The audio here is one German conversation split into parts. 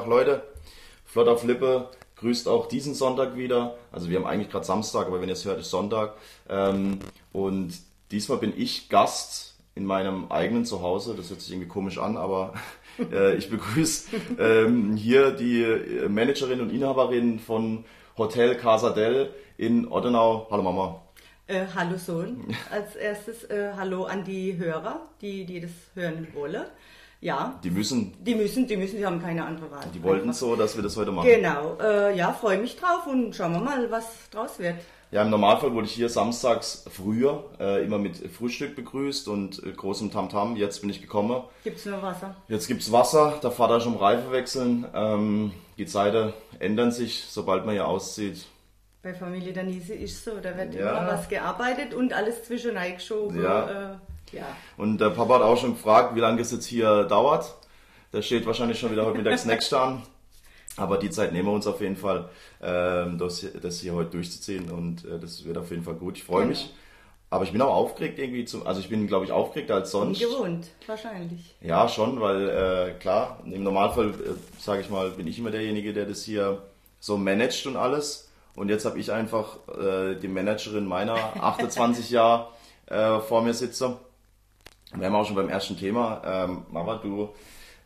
Tag Leute, Flott auf Lippe grüßt auch diesen Sonntag wieder. Also wir haben eigentlich gerade Samstag, aber wenn ihr es hört, ist Sonntag. Ähm, und diesmal bin ich Gast in meinem eigenen Zuhause. Das hört sich irgendwie komisch an, aber äh, ich begrüße ähm, hier die Managerin und Inhaberin von Hotel Casadel in Ottenau. Hallo Mama. Äh, hallo Sohn. Als erstes äh, Hallo an die Hörer, die, die das hören wollen. Ja. Die müssen. Die müssen, die müssen, die haben keine andere Wahl. Die wollten so, dass wir das heute machen. Genau. Äh, ja, freue mich drauf und schauen wir mal, was draus wird. Ja, im Normalfall wurde ich hier samstags früher äh, immer mit Frühstück begrüßt und äh, großem Tamtam. Jetzt bin ich gekommen. Gibt's nur Wasser? Jetzt gibt's Wasser. Der Vater um Reife wechseln. Ähm, die Zeiten ändern sich, sobald man hier auszieht. Bei Familie Danise ist so, da wird ja. immer was gearbeitet und alles zwischen geschoben. Ja. Äh, ja. Und der Papa hat auch schon gefragt, wie lange es jetzt hier dauert. Der steht wahrscheinlich schon wieder heute Mittag Snacks an. Aber die Zeit nehmen wir uns auf jeden Fall, ähm, das, hier heute durchzuziehen und äh, das wird auf jeden Fall gut. Ich freue genau. mich. Aber ich bin auch aufgeregt irgendwie. Zum, also ich bin, glaube ich, aufgeregter als sonst. Gewohnt, wahrscheinlich. Ja, schon, weil äh, klar, im Normalfall, äh, sage ich mal, bin ich immer derjenige, der das hier so managt und alles. Und jetzt habe ich einfach die Managerin meiner 28 Jahre vor mir Wir haben auch schon beim ersten Thema. Ähm, Mama, du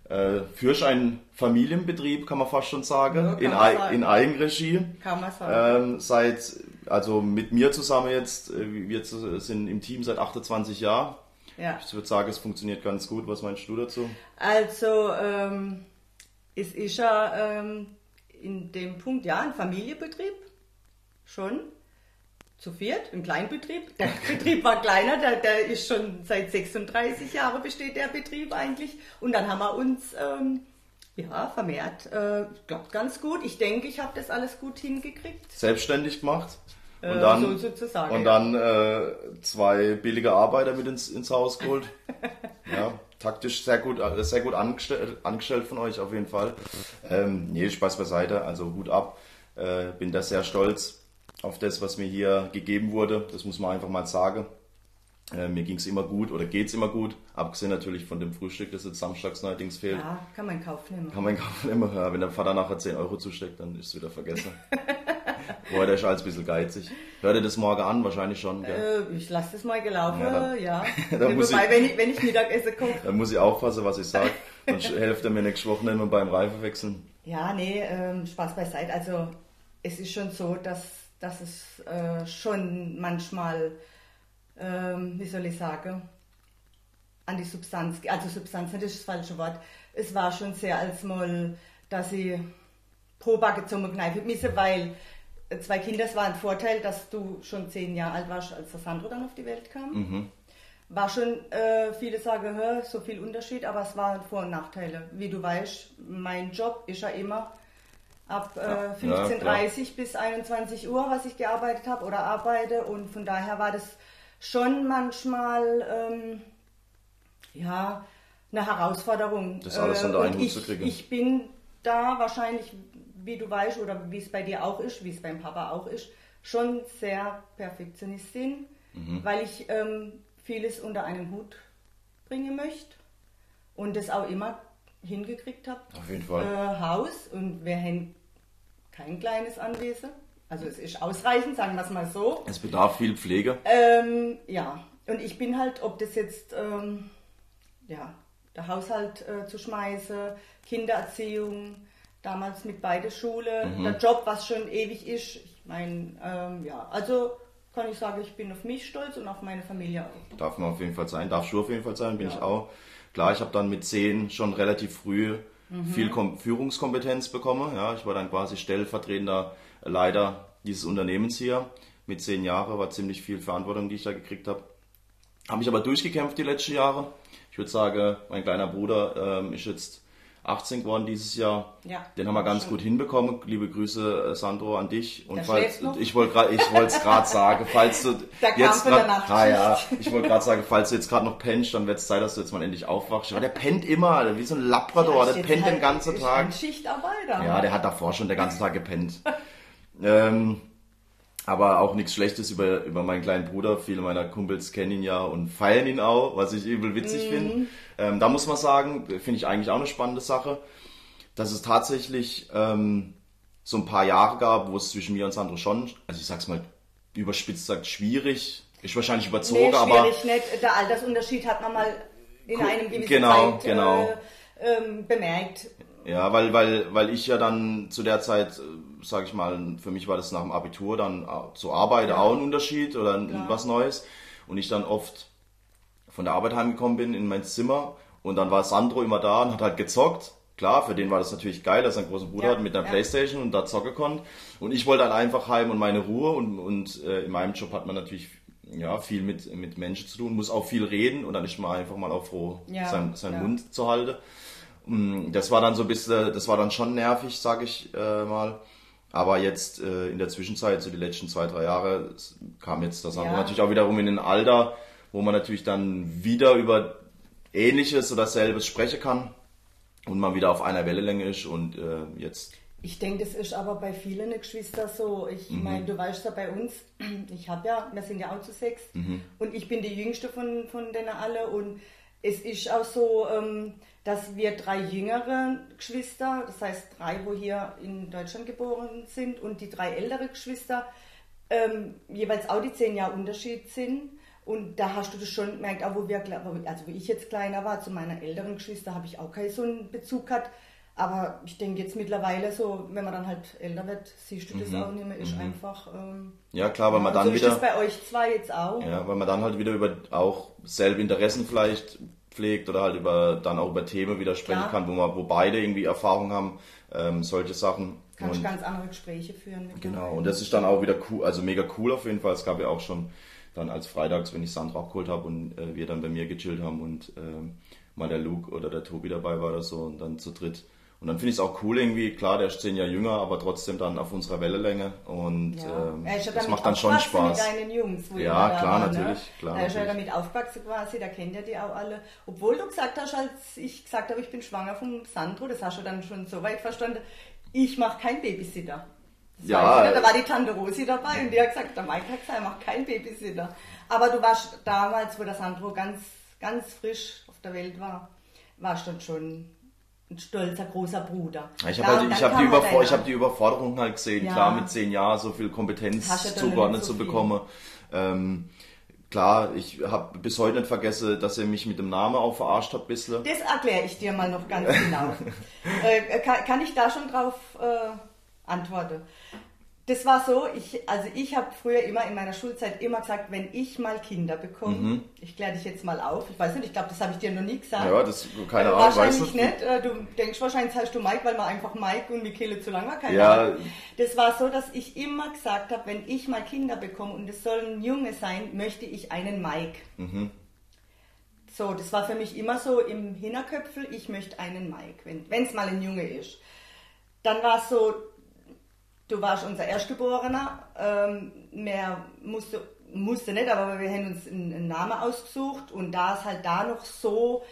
äh, führst einen Familienbetrieb, kann man fast schon sagen, ja, in, sagen. in Eigenregie. Kann man sagen. Ähm, seit, also mit mir zusammen jetzt, äh, wir sind im Team seit 28 Jahren. Ja. Ich würde sagen, es funktioniert ganz gut. Was meinst du dazu? Also, ähm, es ist ja ähm, in dem Punkt ja ein Familienbetrieb, schon zu viert, ein Kleinbetrieb. Der Betrieb war kleiner, der, der ist schon seit 36 Jahren besteht der Betrieb eigentlich. Und dann haben wir uns ähm, ja, vermehrt, äh, klappt ganz gut. Ich denke, ich habe das alles gut hingekriegt. Selbstständig gemacht? Und äh, dann, so und dann äh, zwei billige Arbeiter mit ins, ins Haus geholt. ja, taktisch sehr gut, äh, sehr gut angestellt, angestellt von euch auf jeden Fall. Ähm, nee, Spaß beiseite, also Hut ab. Äh, bin da sehr stolz auf das, was mir hier gegeben wurde. Das muss man einfach mal sagen. Äh, mir ging es immer gut oder geht es immer gut, abgesehen natürlich von dem Frühstück, das jetzt samstags neuerdings fehlt. Ja, kann man kaufen immer. Kann man kaufen immer. Ja, wenn der Vater nachher 10 Euro zusteckt, dann ist es wieder vergessen. Boah, der ist alles ein bisschen geizig. Hört ihr das morgen an? Wahrscheinlich schon. Äh, ich lasse das mal gelaufen, ja. Dann, ja. dann muss Wobei, ich, wenn, ich, wenn ich Mittagessen koche. Dann muss ich aufpassen, was ich sage. Sonst hilft er mir nächstes Wochenende beim Reifewechseln. Ja, nee, ähm, Spaß beiseite. Also es ist schon so, dass dass es äh, schon manchmal, ähm, wie soll ich sagen, an die Substanz, also Substanz, das ist das falsche Wort, es war schon sehr als mal, dass ich pro Backe zum kneifen müssen, weil zwei Kinder, es war ein Vorteil, dass du schon zehn Jahre alt warst, als der Sandro dann auf die Welt kam. Mhm. War schon, äh, viele sagen, so viel Unterschied, aber es waren Vor- und Nachteile. Wie du weißt, mein Job ist ja immer ab äh, 15.30 ja, bis 21 Uhr, was ich gearbeitet habe oder arbeite. Und von daher war das schon manchmal ähm, ja, eine Herausforderung. Das alles unter einen Hut zu kriegen. Ich bin da wahrscheinlich, wie du weißt, oder wie es bei dir auch ist, wie es beim Papa auch ist, schon sehr Perfektionistin, mhm. weil ich ähm, vieles unter einen Hut bringen möchte und das auch immer hingekriegt habe. Auf jeden Fall. Äh, Haus und wir haben kein kleines Anwesen. Also es ist ausreichend, sagen wir es mal so. Es bedarf viel Pflege. Ähm, ja, und ich bin halt, ob das jetzt, ähm, ja, der Haushalt äh, zu schmeißen, Kindererziehung, damals mit beide Schule, mhm. der Job, was schon ewig ist. Ich meine, ähm, ja, also kann ich sagen, ich bin auf mich stolz und auf meine Familie auch. Darf man auf jeden Fall sein, darf du auf jeden Fall sein, bin ja. ich auch. Klar, ich habe dann mit zehn schon relativ früh mhm. viel Kom Führungskompetenz bekommen. Ja, ich war dann quasi stellvertretender Leiter dieses Unternehmens hier. Mit zehn Jahren war ziemlich viel Verantwortung, die ich da gekriegt habe. Habe mich aber durchgekämpft die letzten Jahre. Ich würde sagen, mein kleiner Bruder ähm, ist jetzt 18 geworden dieses Jahr. Ja, Den haben wir ganz gut hinbekommen. Liebe Grüße, äh, Sandro, an dich. Und falls, ich wollte gerade, ich wollte es gerade sagen, falls du der jetzt gerade, ah, ja, ich wollte gerade sagen, falls du jetzt gerade noch pennst, dann wird es Zeit, dass du jetzt mal endlich aufwachst. Aber der pennt immer, wie so ein Labrador, ja, der pennt halt, den ganzen Tag. Ein Schichtarbeiter. Ja, der hat davor schon den ganzen Tag gepennt. ähm, aber auch nichts Schlechtes über, über meinen kleinen Bruder. Viele meiner Kumpels kennen ihn ja und feiern ihn auch, was ich übel witzig mhm. finde. Ähm, da muss man sagen, finde ich eigentlich auch eine spannende Sache. dass es tatsächlich ähm, so ein paar Jahre gab, wo es zwischen mir und Sandro schon, also ich sag's mal überspitzt sagt, schwierig, ist wahrscheinlich überzogen, Nee, aber schwierig nicht. Der Altersunterschied hat man mal in einem gewissen Genau, Zeit genau. Äh, ähm, bemerkt. Ja, weil, weil, weil ich ja dann zu der Zeit, sage ich mal, für mich war das nach dem Abitur dann äh, zur Arbeit auch ein Unterschied oder Klar. was Neues. Und ich dann oft von der Arbeit heimgekommen bin in mein Zimmer und dann war Sandro immer da und hat halt gezockt. Klar, für den war das natürlich geil, dass er einen großen Bruder Ja, hat mit einer ja. Playstation und da zocken konnte. Und ich wollte dann einfach heim und meine Ruhe und, und äh, in meinem Job hat man natürlich ja, viel mit, mit Menschen zu tun, muss auch viel reden und dann ist man einfach mal auch froh, Ja, sein, seinen ja. Mund zu halten. Mm, Das war dann so ein bisschen, das war dann schon nervig, sag ich äh, mal. Aber jetzt äh, in der Zwischenzeit, so die letzten zwei, drei Jahre, kam jetzt das andere Ja. natürlich auch wiederum in ein Alter, wo man natürlich dann wieder über Ähnliches oder selbes sprechen kann und man wieder auf einer Wellenlänge ist und äh, jetzt Ich denke, das ist aber bei vielen Geschwistern so. Ich Mhm. meine, du weißt ja bei uns, ich habe ja, wir sind ja auch zu sechs Mhm. und ich bin die jüngste von, von denen alle und es ist auch so, ähm, dass wir drei jüngere Geschwister, das heißt drei, wo hier in Deutschland geboren sind und die drei ältere Geschwister ähm, jeweils auch die zehn Jahre Unterschied sind. Und da hast du das schon gemerkt, auch wo wir, also wo ich jetzt kleiner war, zu meiner älteren Geschwister habe ich auch keinen so einen Bezug gehabt. Aber ich denke jetzt mittlerweile so, wenn man dann halt älter wird, siehst du das auch nicht mehr, ist einfach. Ähm, ja klar, weil man ja, dann so wieder ist das bei euch zwei jetzt auch. Ja, weil man dann halt wieder über auch selbe Interessen vielleicht pflegt oder halt über dann auch über Themen wieder sprechen Klar. kann, wo man wo beide irgendwie Erfahrung haben, ähm, solche Sachen. Kannst Und, ganz andere Gespräche führen. mit genau, und das ist dann auch wieder cool, also mega cool auf jeden Fall. Es gab ja auch schon dann als Freitags, wenn ich Sandra abgeholt habe und äh, wir dann bei mir gechillt haben und ähm, mal der Luke oder der Tobi dabei war oder so und dann zu dritt. Und dann finde ich es auch cool irgendwie, klar, der ist zehn Jahre jünger, aber trotzdem dann auf unserer Wellenlänge und Ja. ähm, er ja das macht dann schon Spaß. Mit deinen Jungs, wo Ja, klar, war, natürlich, Ne? klar, Er ist ja damit aufgewachsen quasi, da kennt ihr die auch alle. Obwohl du gesagt hast, als ich gesagt habe, ich bin schwanger vom Sandro, das hast du dann schon so weit verstanden, ich mache keinen Babysitter. Das Ja, ich äh, da war die Tante Rosi dabei und die hat gesagt, der Mike hat gesagt, er macht keinen Babysitter. Aber du warst damals, wo der Sandro ganz, ganz frisch auf der Welt war, warst dann schon ein stolzer großer Bruder. Ich habe halt, ich hab die, halt Überfor ich hab die Überforderung halt gesehen, Ja. klar mit zehn Jahren so viel Kompetenz zugeordnet so zu bekommen. Ähm, klar, ich habe bis heute nicht vergessen, dass ihr mich mit dem Namen auch verarscht habt, bisschen. Das erkläre ich dir mal noch ganz genau. äh, kann, kann ich da schon drauf äh, antworten? Das war so, ich, also ich habe früher immer in meiner Schulzeit immer gesagt, wenn ich mal Kinder bekomme, ich kläre dich jetzt mal auf, ich weiß nicht, ich glaube, das habe ich dir noch nie gesagt. Ja, das, keine Ahnung, weiß wahrscheinlich nicht. nicht. Äh, Du denkst wahrscheinlich, heißt du Mike, weil man einfach Mike und Michele zu lang war. Keine Ja. Ahnung. Das war so, dass ich immer gesagt habe, wenn ich mal Kinder bekomme und es sollen Junge sein, möchte ich einen Mike. Mhm. So, das war für mich immer so im Hinterköpfel, ich möchte einen Mike, wenn es mal ein Junge ist. Dann war es so, du warst unser Erstgeborener, ähm, mehr musste, musste nicht, aber wir haben uns einen, einen Namen ausgesucht und da es halt da noch so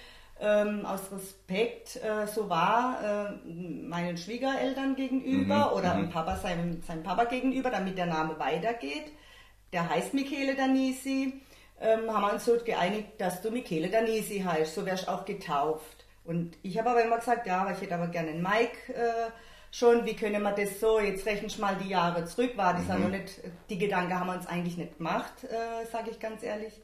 ähm, aus Respekt äh, so war, äh, meinen Schwiegereltern gegenüber oder dem Papa seinem, seinem Papa gegenüber, damit der Name weitergeht, der heißt Michele Danisi, ähm, haben wir uns so geeinigt, dass du Michele Danisi heißt, so wärst auch getauft. Und ich habe aber immer gesagt, ja, aber ich hätte aber gerne einen Mike äh, schon, wie können wir das so, jetzt rechnen wir mal die Jahre zurück, war das ja noch nicht, die Gedanken haben wir uns eigentlich nicht gemacht, äh, sage ich ganz ehrlich.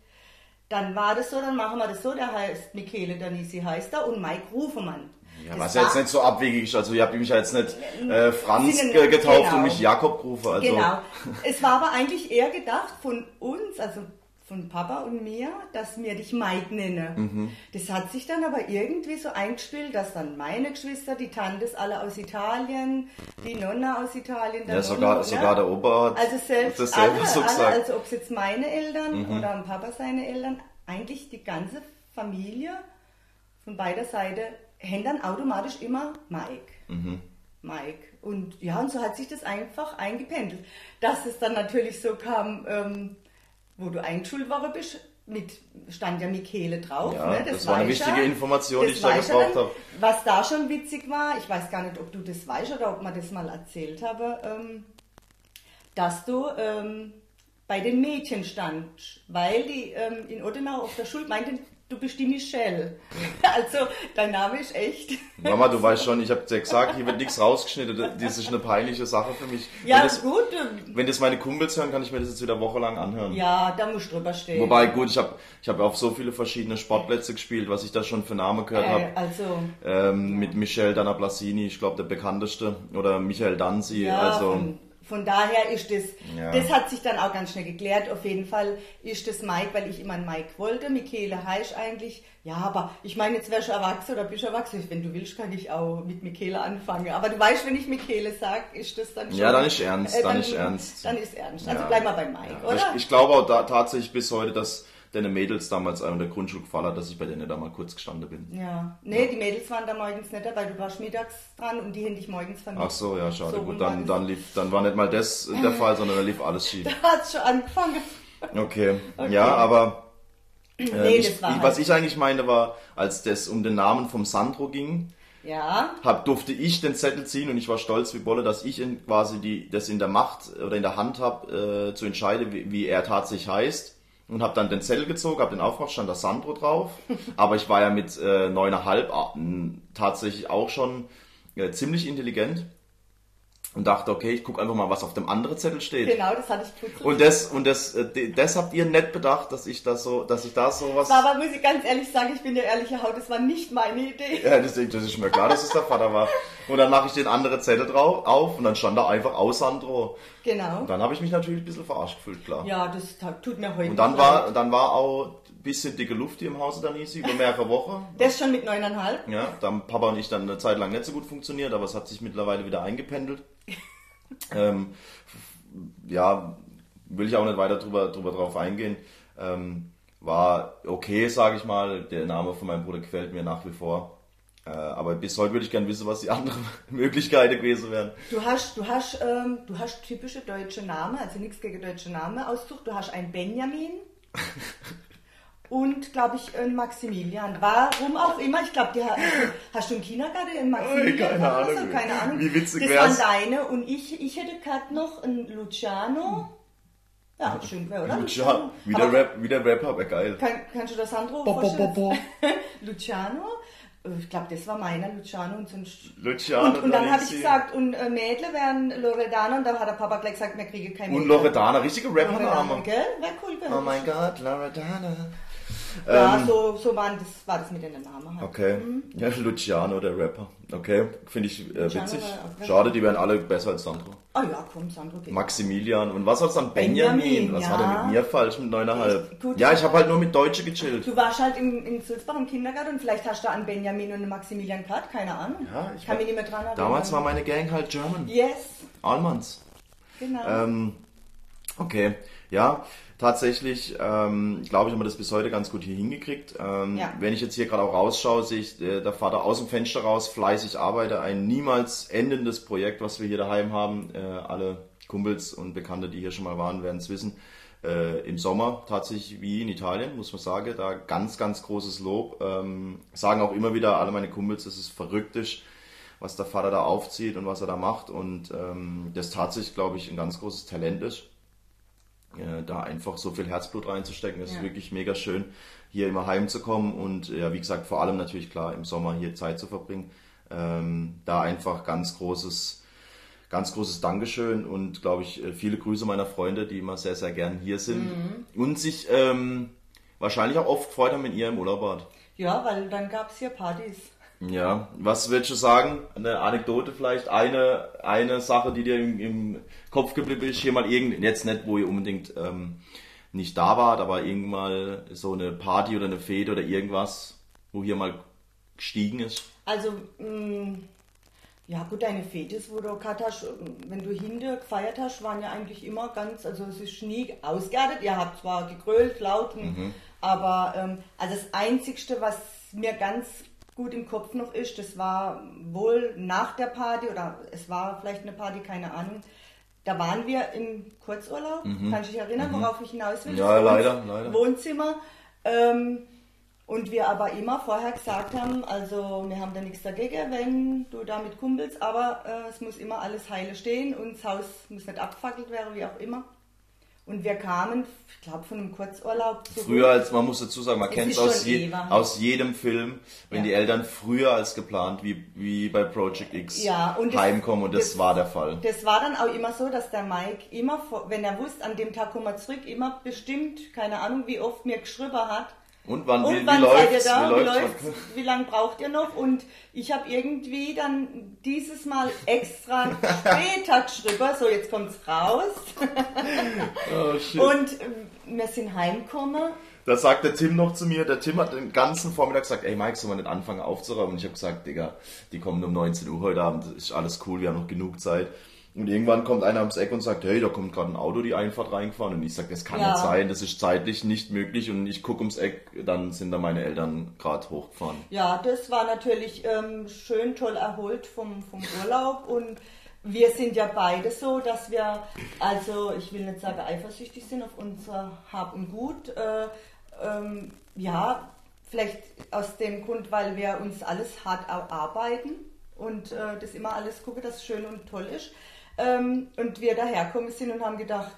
Dann war das so, dann machen wir das so, der heißt Michele Danisi heißt er und Mike Rufemann. Ja, Das was ja jetzt nicht so abwegig ist. Also, ihr habt mich ja jetzt nicht äh, Franz sind- getauft genau. und mich Jakob gerufen. Also, Genau. Es war aber eigentlich eher gedacht von uns, also von Papa und mir, dass wir dich Mike nennen. Mhm. Das hat sich dann aber irgendwie so eingespielt, dass dann meine Geschwister, die Tantes alle aus Italien, die Nonna aus Italien, Ja, sogar, Nonno, sogar der Opa hat also selbst dasselbe alle, so alle, gesagt. Mhm. also ob es jetzt meine Eltern oder am Papa seine Eltern, eigentlich die ganze Familie von beider Seite, haben dann automatisch immer Mike. Mhm. Mike. Und ja, und so hat sich das einfach eingependelt. Dass es dann natürlich so kam, ähm, wo du eingeschult worden bist, mit, stand ja Michele drauf. Ja, ne? das war eine wichtige Information, die Das ich da gebraucht habe. Was da schon witzig war, ich weiß gar nicht, ob du das weißt oder ob man das mal erzählt habe, ähm, dass du ähm, bei den Mädchen standst, weil die ähm, in Ottenau auf der Schule meinten, du bist die Michelle. Also, dein Name ist echt. Mama, du weißt schon, ich habe dir gesagt, hier wird nichts rausgeschnitten. Das ist eine peinliche Sache für mich. Ja, wenn das, gut. Wenn das meine Kumpels hören, kann ich mir das jetzt wieder wochenlang anhören. Ja, da musst du drüber stehen. Wobei, gut, ich habe ich hab auf so viele verschiedene Sportplätze gespielt, was ich da schon für Namen gehört äh, habe. Also, Ähm, mit Michel Dana Blasini, ich glaube der bekannteste, oder Michael Danzi. ja, also, von, daher ist das, Ja. das hat sich dann auch ganz schnell geklärt. Auf jeden Fall ist das Mike, weil ich immer einen Mike wollte. Michele heißt eigentlich, ja, aber ich meine, jetzt wärst du erwachsen oder bist du erwachsen. Wenn du willst, kann ich auch mit Michele anfangen. Aber du weißt, wenn ich Michele sage, ist das dann schon... Ja, dann ist ernst, äh, dann ist ernst. Dann ist ernst. Also Ja. bleib mal bei Mike, ja. oder? Ich, ich glaube auch da, tatsächlich bis heute, dass deine Mädels damals in der Grundschule gefallen hat, dass ich bei denen da mal kurz gestanden bin. Ja, nee, die Mädels waren da morgens nicht dabei, du warst mittags dran und die hätten dich morgens vermisst. Ach so, ja, schade. So Gut, dann, dann, lief, dann war nicht mal das der Fall, sondern da lief alles schief. Da hat's schon angefangen. Okay, Okay. ja, aber äh, Nee, ich, das war ich, halt- was ich eigentlich meine war, als das um den Namen vom Sandro ging, Ja, hab, durfte ich den Zettel ziehen und ich war stolz wie Bolle, dass ich in, quasi die, das in der Macht oder in der Hand habe, äh, zu entscheiden, wie, wie er tatsächlich heißt. Und habe dann den Zettel gezogen, habe den aufgemacht, stand da Sandro drauf. Aber ich war ja mit äh, neuneinhalb äh, tatsächlich auch schon äh, ziemlich intelligent und dachte, okay, ich gucke einfach mal, was auf dem anderen Zettel steht. genau, das hatte ich kurz. Und das und das, äh, das habt ihr nicht bedacht, dass ich das so, dass ich da so was. Aber muss ich ganz ehrlich sagen, ich bin der ehrliche Haut, das war nicht meine Idee. Ja, das, das ist mir klar, dass es der Vater war. Und dann mache ich den anderen Zettel drauf auf und dann stand da einfach aus Sandro. Genau. Und dann habe ich mich natürlich ein bisschen verarscht gefühlt, klar. Ja, das tut mir heute Und dann war, dann war auch bisschen dicke Luft hier im Hause dann easy, über mehrere Wochen. Das schon mit neuneinhalb. Ja, da haben Papa und ich dann eine Zeit lang nicht so gut funktioniert, aber es hat sich mittlerweile wieder eingependelt. ähm, ja, will ich auch nicht weiter drüber, drüber drauf eingehen. Ähm, war okay, sage ich mal. Der Name von meinem Bruder gefällt mir nach wie vor. Äh, aber bis heute würde ich gerne wissen, was die anderen Möglichkeiten gewesen wären. Du hast, du hast, ähm, du hast typische deutsche Namen, also nichts gegen deutsche Namen aussucht. Du hast einen Benjamin und, glaube ich, einen Maximilian. Warum auch immer, ich glaube, hast du im Kindergarten einen Maximilian? keine Ahnung. So? Keine Ahnung. Wie witzig Das wär's. waren deine und ich, ich hätte gerade noch einen Luciano. Ja, schön wäre, oder? Lucia, wie der, Rap, wie der Rapper, wäre geil. Kann, kannst du das Sandro Bo, bo, bo, bo. Luciano? Äh, Ich glaube, das war meiner, Luciano und sonst. Luciano und, und dann habe ich gesagt, und äh, Mädle wären Loredana und da hat der Papa gleich gesagt, wir kriegen kein Und. Loredana, richtige Loredana, Rappername. gell? Wäre cool gewesen. Oh mein Gott, Loredana. Ja, Ähm, so, so waren das, war das mit den Namen halt. Okay. Ja, Luciano, der Rapper. Okay, finde ich äh, witzig. Schade, die wären alle besser als Sandro. Ah ja, komm, Sandro geht. Maximilian. Und was war's dann? Benjamin. Benjamin, was ja. war denn mit mir falsch mit neuneinhalb? Ja, ich habe halt nur mit Deutsche gechillt. Du warst halt in, in Sulzbach im Kindergarten und vielleicht hast du einen Benjamin und Maximilian gehabt, keine Ahnung. Ja, ich kann war- mich nicht mehr dran erinnern. Damals war meine Gang halt German. Yes, Allmanns. genau. Ähm, okay, ja, tatsächlich, ähm, glaube ich, haben wir das bis heute ganz gut hier hingekriegt. Ähm, Ja. Wenn ich jetzt hier gerade auch rausschaue, sehe ich äh, der Vater aus dem Fenster raus, fleißig arbeite, ein niemals endendes Projekt, was wir hier daheim haben. Äh, alle Kumpels und Bekannte, die hier schon mal waren, werden es wissen. Äh, Im Sommer tatsächlich wie in Italien, muss man sagen, da ganz, ganz großes Lob. Ähm, sagen auch immer wieder alle meine Kumpels, es ist verrücktisch, was der Vater da aufzieht und was er da macht und ähm, das tatsächlich, glaube ich, ein ganz großes Talent ist. Äh, da einfach so viel Herzblut reinzustecken, das Ja. ist wirklich mega schön, hier immer heimzukommen und ja, wie gesagt, vor allem natürlich klar im Sommer hier Zeit zu verbringen. Ähm, da einfach ganz großes, ganz großes Dankeschön und glaube ich äh, viele Grüße meiner Freunde, die immer sehr, sehr gern hier sind und sich ähm, wahrscheinlich auch oft gefreut haben, wenn ihr im Urlaub wart. ja, weil dann gab es hier Partys. Ja, was würdest du sagen? Eine Anekdote vielleicht? Eine, eine Sache, die dir im, im Kopf geblieben ist, hier mal irgend, jetzt nicht, wo ihr unbedingt ähm, nicht da wart, aber irgendwann so eine Party oder eine Fete oder irgendwas, wo hier mal gestiegen ist? Also, mh, ja gut, deine Fetes, wo du gehabt hast, wenn du hinter gefeiert hast, waren ja eigentlich immer ganz, also es ist nie ausgeartet. Ihr habt zwar gegrölt, lauten, aber ähm, also das Einzigste, was mir ganz gut im Kopf noch ist, das war wohl nach der Party oder es war vielleicht eine Party, keine Ahnung. Da waren wir im Kurzurlaub, kannst du dich erinnern, worauf ich hinaus will? Ja, leider, leider. Wohnzimmer. Ähm, und wir aber immer vorher gesagt haben, also wir haben da nichts dagegen, wenn du da mit Kumpels, aber äh, es muss immer alles heile stehen und das Haus muss nicht abgefackelt werden, wie auch immer. Und wir kamen, ich glaube, von einem Kurzurlaub zurück. Früher als, man muss dazu sagen, man kennt es aus, je, aus jedem Film, wenn ja. die Eltern früher als geplant, wie, wie bei Project X, ja, und heimkommen und das, das, war der Fall. Das war dann auch immer so, dass der Mike immer, wenn er wusste, an dem Tag kommen wir zurück, immer bestimmt, keine Ahnung, wie oft mir geschrieben hat, und wann, und wie, wann wie seid ihr da? Wie, wie, läuft's? wie lange braucht ihr noch? Und ich habe irgendwie dann dieses Mal extra später geschrieben, so jetzt kommt's raus. oh, shit. Und äh, wir sind heimgekommen. Da sagt der Tim noch zu mir, der Tim hat den ganzen Vormittag gesagt, ey Mike, soll man nicht anfangen aufzuräumen? Und ich habe gesagt, Digga, die kommen um 19 Uhr heute Abend, ist alles cool, wir haben noch genug Zeit. Und irgendwann kommt einer ums Eck und sagt, hey, da kommt gerade ein Auto die Einfahrt reingefahren. Und ich sage, das kann ja. nicht sein, das ist zeitlich nicht möglich. Und ich gucke ums Eck, dann sind da meine Eltern gerade hochgefahren. Ja, das war natürlich ähm, schön toll erholt vom, vom Urlaub. Und wir sind ja beide so, dass wir, also ich will nicht sagen eifersüchtig sind auf unser Hab und Gut. Äh, ähm, ja, vielleicht aus dem Grund, weil wir uns alles hart arbeiten und äh, das immer alles gucken, dass es schön und toll ist. Ähm, und wir daherkommen sind und haben gedacht,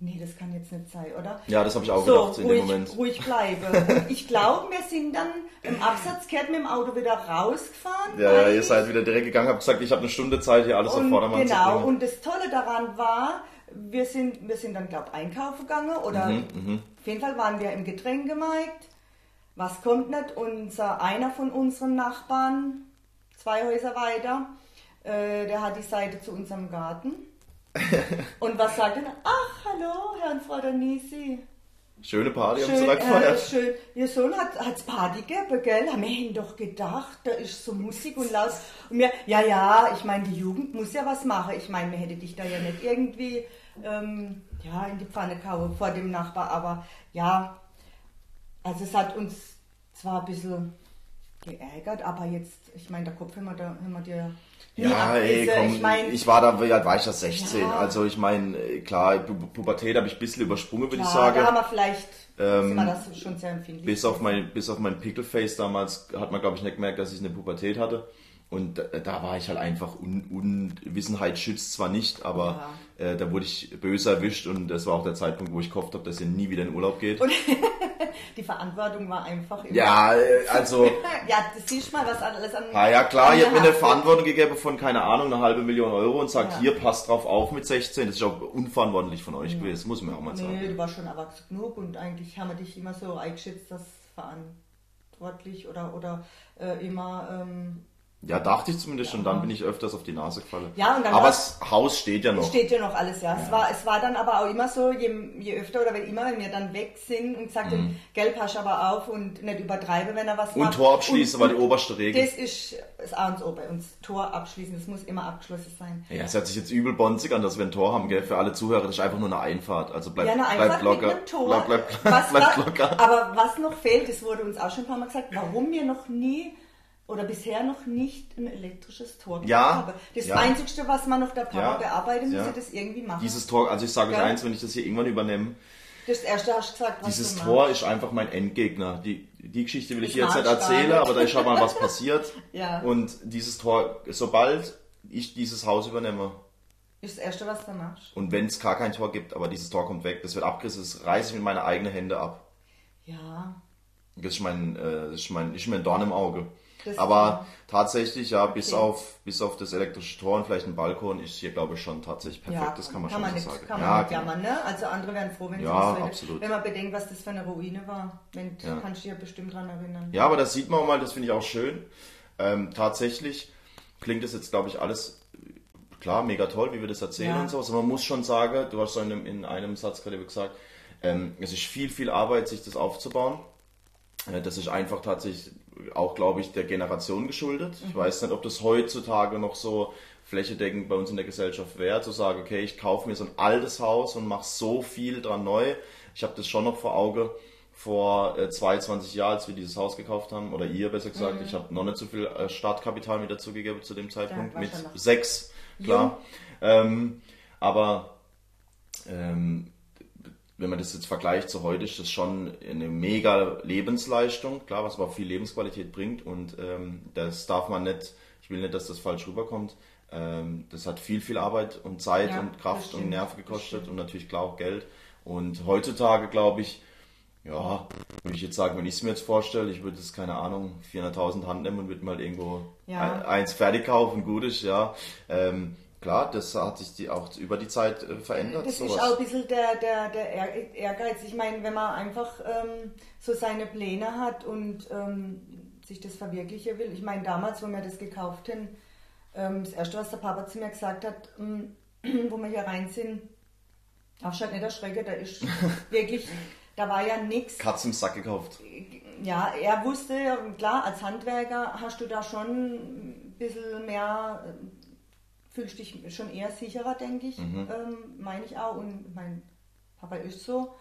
nee, das kann jetzt nicht sein, oder? Ja, das habe ich auch so, gedacht in ruhig, dem Moment. ruhig bleibe. Und ich glaube, wir sind dann im Absatzkehrt mit dem Auto wieder rausgefahren. Ja, ja ihr seid wieder direkt gegangen, habt gesagt, ich habe eine Stunde Zeit, hier alles auf Vordermann genau, zu bringen. und das Tolle daran war, wir sind, wir sind dann, glaube ich, einkaufen gegangen oder mhm, mhm, auf jeden Fall waren wir im Getränkemarkt. Was kommt nicht? Unser, einer von unseren Nachbarn, zwei Häuser weiter, äh, der hat die Seite zu unserem Garten. und was sagt er? Ach, hallo, Herr und Frau Danisi. Schöne Party schön, haben sie da gefeiert. Äh, schön. Ihr Sohn hat hat's Party gegeben, gell? Haben wir ihn doch gedacht, da ist so Musik und laut. Und mir, ja, ja, ich meine, die Jugend muss ja was machen. Ich meine, mir hätte dich da ja nicht irgendwie ähm, ja, in die Pfanne kauen vor dem Nachbar. Aber ja, also es hat uns zwar ein bisschen geärgert, aber jetzt, ich meine, der Kopf haben wir, da, haben wir dir ja, ey, komm, ich, mein, ich war da, wie alt war ich da, 16? Ja. Also ich meine, klar, Pu Pubertät habe ich ein bisschen übersprungen, würde ich sagen. da haben wir vielleicht, ähm, wir das schon sehr empfindlich. Bis auf, mein, bis auf mein Pickleface damals hat man, glaube ich, nicht gemerkt, dass ich eine Pubertät hatte. Und da, da war ich halt einfach, Un Unwissenheit schützt zwar nicht, aber ja. äh, da wurde ich böse erwischt und das war auch der Zeitpunkt, wo ich gehofft habe, dass ihr nie wieder in Urlaub geht. Und die Verantwortung war einfach immer. Ja, äh, also. ja, das siehst mal, was alles an. Ja, ja, klar, ihr habt mir eine Verantwortung gegeben von, keine Ahnung, eine halbe Million Euro und sagt, ja. hier, passt drauf auf mit 16. Das ist auch unverantwortlich von euch ja. gewesen, muss man auch mal sagen. Nee, du warst schon erwachsen genug und eigentlich haben wir dich immer so eingeschätzt, dass verantwortlich oder, oder äh, immer. Ähm, ja, dachte ich zumindest schon, dann bin ich öfters auf die Nase gefallen. Ja, und dann aber das Haus steht ja noch. Steht ja noch alles, ja. ja. Es, war, es war dann aber auch immer so, je, je öfter oder wenn immer, wenn wir dann weg sind und gesagt mhm. Gell, pass aber auf und nicht übertreibe, wenn er was und macht. Und Tor abschließen und, war die oberste Regel. Das ist das A und O bei uns. Tor abschließen, das muss immer abgeschlossen sein. Ja, es hört sich jetzt übel bonzig an, dass wir ein Tor haben, gell, für alle Zuhörer. Das ist einfach nur eine Einfahrt. Also bleib, ja, eine Einfahrt bleib locker. Mit einem Tor. Bleib, bleib, bleib, bleib locker. Aber was noch fehlt, das wurde uns auch schon ein paar Mal gesagt, warum wir noch nie oder bisher noch nicht ein elektrisches Tor ja, habe. Das ja. Einzige, was man auf der Power ja, bearbeiten muss, ja. das irgendwie machen. Dieses Tor, also ich sage euch eins, wenn ich das hier irgendwann übernehme. Das erste hast du gesagt, was Dieses Tor ist einfach mein Endgegner. Die, die Geschichte will ich, ich jetzt nicht erzählen, aber da ist schon mal was passiert. ja. Und dieses Tor, sobald ich dieses Haus übernehme, ist das erste, was du machst. Und wenn es gar kein Tor gibt, aber dieses Tor kommt weg, das wird abgerissen, das reiße ich mit meinen eigenen Händen ab. Ja. Das ist mein, äh, das ist mein, ist mein Dorn im Auge. Aber tatsächlich, ja, bis okay. auf bis auf das elektrische Tor und vielleicht ein Balkon ist hier, glaube ich, schon tatsächlich perfekt. Ja, das kann man kann schon man so sagen. Kann man ja, nicht jammern, ne? Also andere wären froh, wenn ja, das absolut. Wenn man bedenkt, was das für eine Ruine war. Wenn, ja. Kannst du dich ja bestimmt dran erinnern. Ja, aber das sieht man auch mal, das finde ich auch schön. Ähm, tatsächlich klingt das jetzt, glaube ich, alles klar, mega toll, wie wir das erzählen ja. und so. Also man muss schon sagen, du hast so in einem, in einem Satz gerade gesagt, ähm, es ist viel, viel Arbeit, sich das aufzubauen. Äh, das ist einfach tatsächlich auch, glaube ich, der Generation geschuldet. Mhm. Ich weiß nicht, ob das heutzutage noch so flächendeckend bei uns in der Gesellschaft wäre, zu sagen, okay, ich kaufe mir so ein altes Haus und mache so viel dran neu. Ich habe das schon noch vor Auge vor äh, 22 Jahren, als wir dieses Haus gekauft haben, oder ihr besser gesagt, mhm. ich habe noch nicht so viel äh, Startkapital mit dazugegeben zu dem Zeitpunkt, mit sechs, klar. Ähm, aber ähm, wenn man das jetzt vergleicht zu heute, ist das schon eine mega Lebensleistung, klar, was aber auch viel Lebensqualität bringt und ähm, das darf man nicht, ich will nicht, dass das falsch rüberkommt, ähm, das hat viel, viel Arbeit und Zeit ja, und Kraft und Nerven gekostet und natürlich klar auch Geld Und heutzutage, glaube ich, ja, würde ich jetzt sagen, wenn ich es mir jetzt vorstelle, ich würde es, keine Ahnung, 400.000 Hand nehmen und würde mal irgendwo Ja. eins fertig kaufen, gutes, ja. Ähm, klar, das hat sich die auch über die Zeit äh, verändert. Das sowas. ist auch ein bisschen der, der, der Ehr- Ehrgeiz. Ich meine, wenn man einfach ähm, so seine Pläne hat und ähm, sich das verwirklichen will. Ich meine, damals, wo wir das gekauft haben, ähm, das Erste, was der Papa zu mir gesagt hat, ähm, wo wir hier rein sind, auch schon nicht erschrecken, da ist wirklich, da war ja nichts. Katz im Sack gekauft. Ja, er wusste, klar, als Handwerker hast du da schon ein bisschen mehr, fühlst dich schon eher sicherer, denke ich, ähm, meine ich auch. Und mein Papa ist so.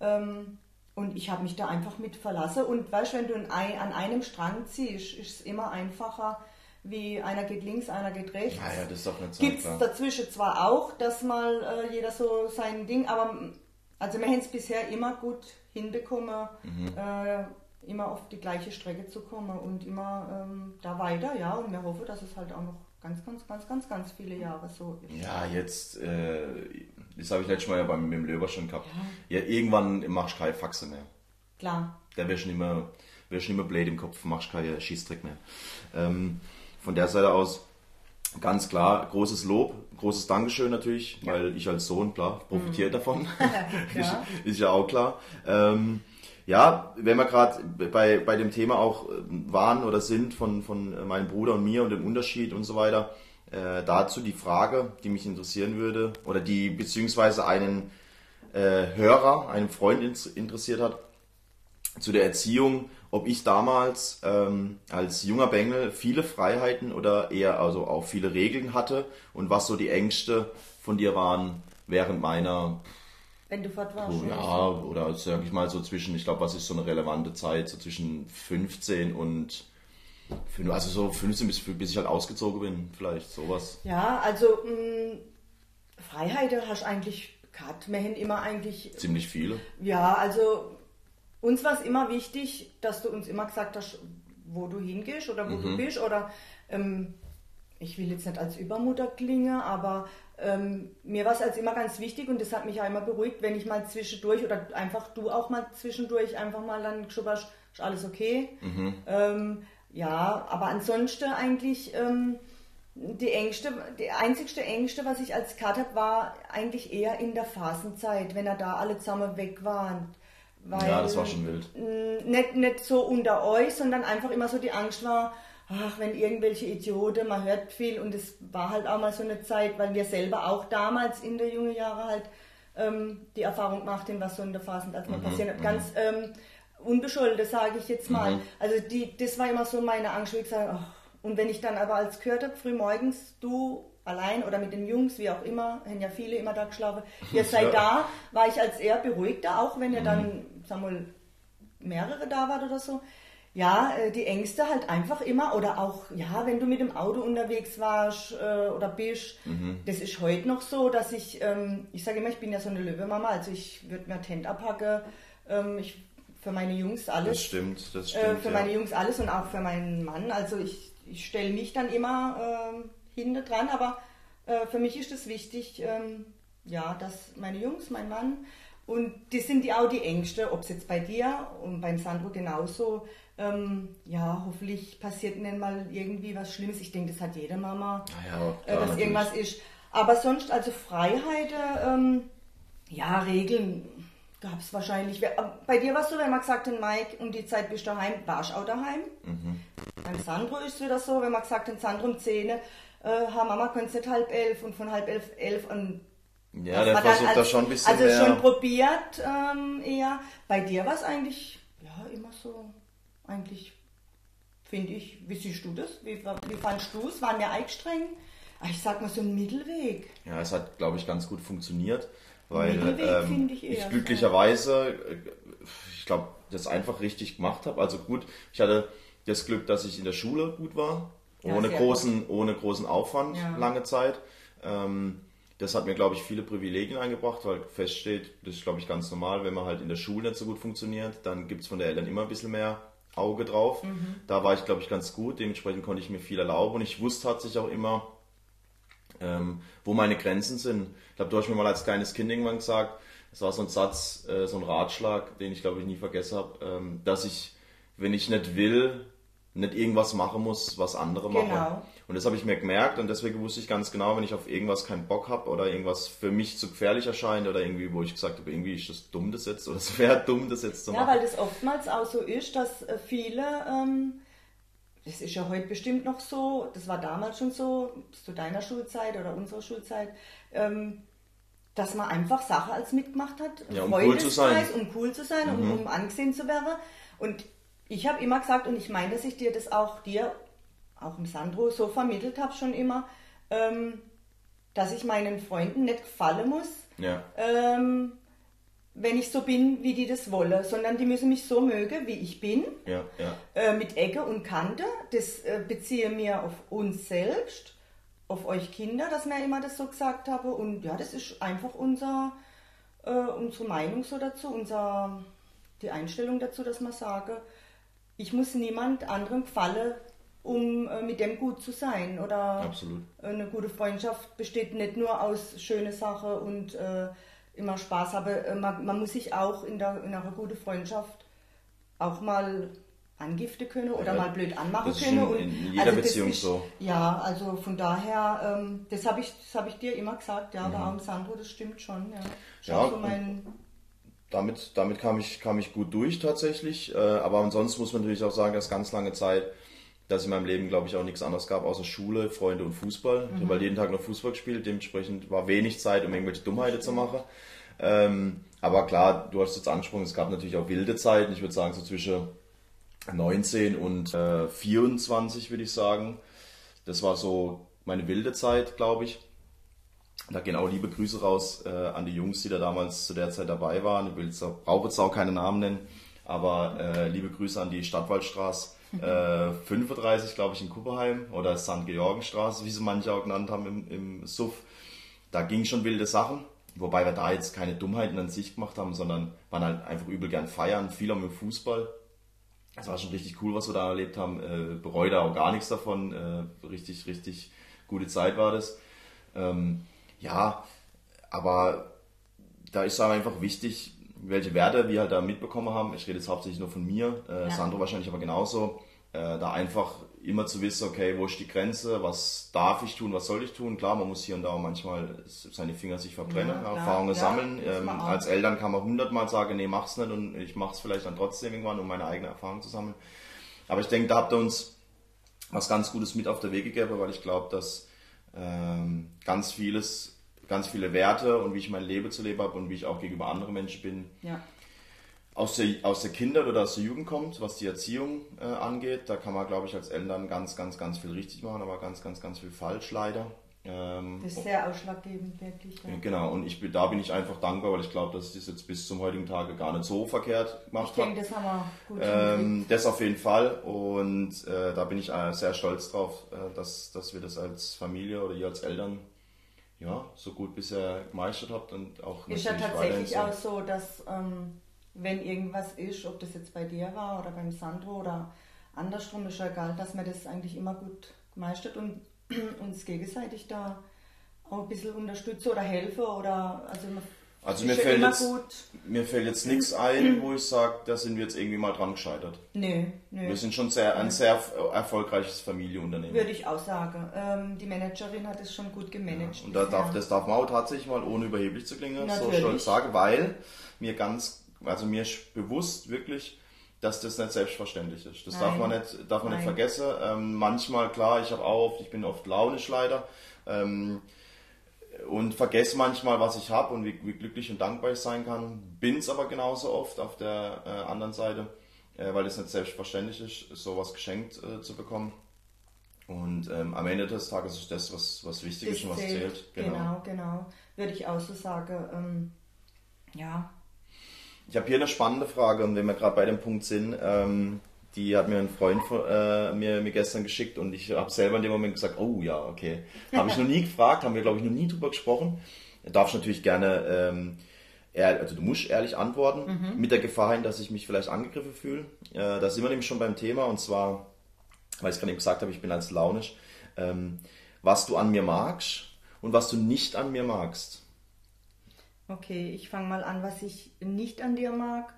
Ähm, und ich habe mich da einfach mit verlassen. Und weißt du, wenn du an ein- an einem Strang ziehst, ist es immer einfacher, wie einer geht links, einer geht rechts. Naja, das ist doch nicht so Gibt es dazwischen zwar auch, dass mal äh, jeder so sein Ding, aber also wir haben es bisher immer gut hinbekommen, Mhm. äh, immer auf die gleiche Strecke zu kommen und immer ähm, da weiter, ja. Und wir hoffen, dass es halt auch noch ganz, ganz, ganz, ganz, ganz viele Jahre so ist. Ja, jetzt, äh, das habe ich letztes Mal ja beim, mit dem Löber schon gehabt. Ja. irgendwann machst du keine Faxe mehr. Klar. Da wirst du nicht mehr, wirst nicht mehr blöd im Kopf, machst keinen Schießtrick mehr. Ähm, von der Seite aus ganz klar großes Lob, großes Dankeschön natürlich, weil ich als Sohn, klar, profitiere davon. ist, ist ja auch klar. Ähm, ja, wenn wir gerade bei, bei dem Thema auch äh, waren oder sind von, von meinem Bruder und mir und dem Unterschied und so weiter, äh, dazu die Frage, die mich interessieren würde, oder die beziehungsweise einen äh, Hörer, einen Freund interessiert hat, zu der Erziehung, ob ich damals ähm, als junger Bengel viele Freiheiten oder eher also auch viele Regeln hatte und was so die Ängste von dir waren während meiner, Wenn du fort warst. oh, ja, oder sag ich mal so zwischen, ich glaube, was ist so eine relevante Zeit, so zwischen 15 und, also so 15 bis, bis ich halt ausgezogen bin, vielleicht sowas. Ja, also mh, Freiheit hast du eigentlich gehabt. Wir haben immer eigentlich Ziemlich viele. Ja, also uns war es immer wichtig, dass du uns immer gesagt hast, wo du hingehst oder wo du bist. Oder ähm, ich will jetzt nicht als Übermutter klingen, aber ähm, mir war es als immer ganz wichtig und das hat mich auch immer beruhigt, wenn ich mal zwischendurch oder einfach du auch mal zwischendurch einfach mal dann schubberst, ist alles okay. Ähm, ja, aber ansonsten eigentlich ähm, die Ängste, die einzigste Ängste, was ich als Kat hab, war eigentlich eher in der Phasenzeit, wenn er da alle zusammen weg waren. Weil, Ja, das war schon wild. Nicht, nicht so unter euch, sondern einfach immer so die Angst war, ach, wenn irgendwelche Idioten, man hört viel und es war halt auch mal so eine Zeit, weil wir selber auch damals in der jungen Jahre halt ähm, die Erfahrung gemacht haben, was so in der Phasenzeit mal passiert. hat. Ganz ähm, unbeschuldet, sage ich jetzt mal. Also die, das war immer so meine Angst, wie gesagt, ach, und wenn ich dann aber als gehört habe, früh morgens, du allein oder mit den Jungs, wie auch immer, haben ja viele immer da geschlafen, ihr seid Ja. da, war ich als eher beruhigter, auch wenn ihr dann, sagen wir mal, mehrere da wart oder so. Ja, äh, die Ängste halt einfach immer oder auch, ja, wenn du mit dem Auto unterwegs warst äh, oder bist, das ist heute noch so, dass ich, ähm, ich sage immer, ich bin ja so eine Löwemama, also ich würde mir Tent abhacken, ähm, ich, für meine Jungs alles. Das stimmt, das Äh, stimmt. für ja. meine Jungs alles und auch für meinen Mann. Also ich, ich stelle mich dann immer ähm, hinten dran, aber äh, für mich ist es wichtig, ähm, ja, dass meine Jungs, mein Mann und die sind die auch die Ängste, ob es jetzt bei dir und beim Sandro genauso, ähm, ja, hoffentlich passiert nicht mal irgendwie was Schlimmes. Ich denke, das hat jede Mama, Ja, ja, äh, dass natürlich. irgendwas ist. Aber sonst, also Freiheit, ähm, ja, Regeln gab es wahrscheinlich. Bei dir war es so, wenn man gesagt hat, Mike, um die Zeit bist du daheim, warst auch daheim. Mhm. Beim Sandro ist es wieder so, wenn man gesagt hat, Sandro um 10, äh, Mama, kannst nicht halb elf und von halb elf, elf und Ja, der versucht da als- schon ein bisschen Also mehr. schon probiert ähm, eher. Bei dir war es eigentlich, ja, immer so, eigentlich, finde ich, wie siehst du das? Wie, wie fandst du es? Waren wir eingestreng? Ah, Ich sag mal so ein Mittelweg. Ja, es hat, glaube ich, ganz gut funktioniert, weil ähm, ich ich, glücklicherweise, äh, ich glaube, das einfach richtig gemacht habe. Also gut, ich hatte das Glück, dass ich in der Schule gut war, Ja, ohne, sehr großen, ohne großen Aufwand, Ja. lange Zeit. Ähm, das hat mir, glaube ich, viele Privilegien eingebracht, weil feststeht, das ist, glaube ich, ganz normal, wenn man halt in der Schule nicht so gut funktioniert, dann gibt es von den Eltern immer ein bisschen mehr Auge drauf. Mhm. Da war ich, glaube ich, ganz gut, dementsprechend konnte ich mir viel erlauben und ich wusste tatsächlich auch immer, ähm, wo meine Grenzen sind. Ich glaube, du hast mir mal als kleines Kind irgendwann gesagt, Es war so ein Satz, äh, so ein Ratschlag, den ich glaube ich nie vergessen habe, ähm, dass ich, wenn ich nicht will, nicht irgendwas machen muss, was andere machen. Genau. Und das habe ich mir gemerkt und deswegen wusste ich ganz genau, wenn ich auf irgendwas keinen Bock habe oder irgendwas für mich zu gefährlich erscheint oder irgendwie, wo ich gesagt habe, irgendwie ist das dumm, das jetzt oder es wäre dumm, das jetzt zu machen. Ja, weil das oftmals auch so ist, dass äh, viele, ähm, das ist ja heute bestimmt noch so, das war damals schon so, zu deiner Schulzeit oder unserer Schulzeit, ähm, dass man einfach Sachen als mitgemacht hat, ja, um cool zu sein, um cool zu sein, mhm. um, um angesehen zu werden. Und ich habe immer gesagt, und ich meine, dass ich dir das auch dir, auch im Sandro, so vermittelt habe schon immer, ähm, dass ich meinen Freunden nicht gefallen muss, ja. ähm, wenn ich so bin, wie die das wollen, sondern die müssen mich so mögen, wie ich bin, ja, ja. Äh, mit Ecke und Kante. Das äh, beziehe mir auf uns selbst, auf euch Kinder, dass wir immer das so gesagt haben. Und ja, das ist einfach unser, äh, unsere Meinung so dazu, unser, die Einstellung dazu, dass man sage, ich muss niemand anderem gefallen, um äh, mit dem gut zu sein. Oder Absolut. eine gute Freundschaft besteht nicht nur aus schönen Sachen und äh, immer Spaß, aber äh, man, man, muss sich auch in, der, in einer guten Freundschaft auch mal angiften können oder ja, mal blöd anmachen können. Und in jeder also Beziehung ist, so. Ja, also von daher, ähm, das habe ich, hab ich dir immer gesagt, ja, mhm. am Sandro, das stimmt schon. Ja, ja so mein, damit, damit kam, ich, kam ich gut durch tatsächlich. Äh, aber ansonsten muss man natürlich auch sagen, dass ganz lange Zeit, dass in meinem Leben, glaube ich, auch nichts anderes gab, außer Schule, Freunde und Fußball. Mhm. Ich habe halt jeden Tag noch Fußball gespielt, dementsprechend war wenig Zeit, um irgendwelche Dummheiten zu machen. Ähm, aber klar, du hast jetzt angesprochen, es gab natürlich auch wilde Zeiten. Ich würde sagen, so zwischen 19 und äh, 24, würde ich sagen. Das war so meine wilde Zeit, glaube ich. Da gehen auch liebe Grüße raus äh, an die Jungs, die da damals zu der Zeit dabei waren. Ich will jetzt auch, brauche jetzt auch keine Namen nennen, aber äh, liebe Grüße an die Stadtwaldstraße äh, 35, glaube ich, in Kupperheim oder St. Georgenstraße, wie sie manche auch genannt haben im, im Suff. Da ging schon wilde Sachen, wobei wir da jetzt keine Dummheiten an sich gemacht haben, sondern waren halt einfach übel gern feiern, viel am Fußball. Es war schon richtig cool, was wir da erlebt haben. Äh, bereue da auch gar nichts davon. Äh, richtig, richtig gute Zeit war das. Ähm, ja, aber da ist aber einfach wichtig, welche Werte wir halt da mitbekommen haben. Ich rede jetzt hauptsächlich nur von mir, äh, ja. Sandro wahrscheinlich aber genauso. Äh, da einfach immer zu wissen, okay, wo ist die Grenze, was darf ich tun, was soll ich tun. Klar, man muss hier und da auch manchmal seine Finger sich verbrennen, ja, Erfahrungen ja, sammeln. Ähm, als Eltern kann man hundertmal sagen, nee, mach's nicht und ich mach's vielleicht dann trotzdem irgendwann, um meine eigene Erfahrung zu sammeln. Aber ich denke, da habt ihr uns was ganz Gutes mit auf der Wege gegeben, weil ich glaube, dass ähm, ganz vieles, ganz viele Werte und wie ich mein Leben zu leben habe und wie ich auch gegenüber anderen Menschen bin. Ja. Aus der, aus der Kinder- oder aus der Jugend kommt, was die Erziehung äh, angeht. Da kann man, glaube ich, als Eltern ganz, ganz, ganz viel richtig machen, aber ganz, ganz, ganz viel falsch leider. Ähm, das ist sehr ausschlaggebend, wirklich. Ja. Genau, und ich, da bin ich einfach dankbar, weil ich glaube, dass ich das jetzt bis zum heutigen Tage gar nicht so verkehrt gemacht habe. Ich denke, das haben wir gut ähm, Das auf jeden Fall und äh, da bin ich äh, sehr stolz drauf, äh, dass, dass wir das als Familie oder ihr als Eltern ja, so gut bisher gemeistert habt und auch Ist ja tatsächlich auch so, dass ähm, wenn irgendwas ist, ob das jetzt bei dir war oder beim Sandro oder andersrum, ist ja egal, dass man das eigentlich immer gut gemeistert und uns gegenseitig da auch ein bisschen unterstützen oder helfen oder also also mir fällt, jetzt, mir fällt jetzt nichts ein, wo ich sage, da sind wir jetzt irgendwie mal dran gescheitert. Nee, nee. Wir sind schon sehr, ein sehr erfolgreiches Familienunternehmen. Würde ich auch sagen. Ähm, die Managerin hat es schon gut gemanagt. Ja, und da darf, das darf man auch tatsächlich mal, ohne überheblich zu klingen, Natürlich. so stolz sagen, weil mir ganz, also mir bewusst wirklich, dass das nicht selbstverständlich ist. Das Nein. darf man nicht, darf man nicht vergessen. Ähm, manchmal, klar, ich habe auch oft, ich bin oft launisch leider ähm, und vergesse manchmal, was ich habe und wie, wie, glücklich und dankbar ich sein kann. Bin es aber genauso oft auf der äh, anderen Seite, äh, weil es nicht selbstverständlich ist, sowas geschenkt äh, zu bekommen. Und ähm, am Ende des Tages ist das, was, was wichtig das ist und was zählt. zählt. Genau, genau, genau. Würde ich auch so sagen. Ähm, ja, ich habe hier eine spannende Frage und wenn wir gerade bei dem Punkt sind, ähm, die hat mir ein Freund äh, mir, mir gestern geschickt und ich habe selber in dem Moment gesagt, oh ja, okay. Habe ich noch nie gefragt, haben wir glaube ich noch nie drüber gesprochen. Du darfst natürlich gerne, ähm, ehrlich, also du musst ehrlich antworten, mhm. mit der Gefahr hin, dass ich mich vielleicht angegriffen fühle. Äh, da sind wir nämlich schon beim Thema und zwar, weil ich gerade eben gesagt habe, ich bin als launisch, ähm, was du an mir magst und was du nicht an mir magst. Okay, ich fange mal an, was ich nicht an dir mag.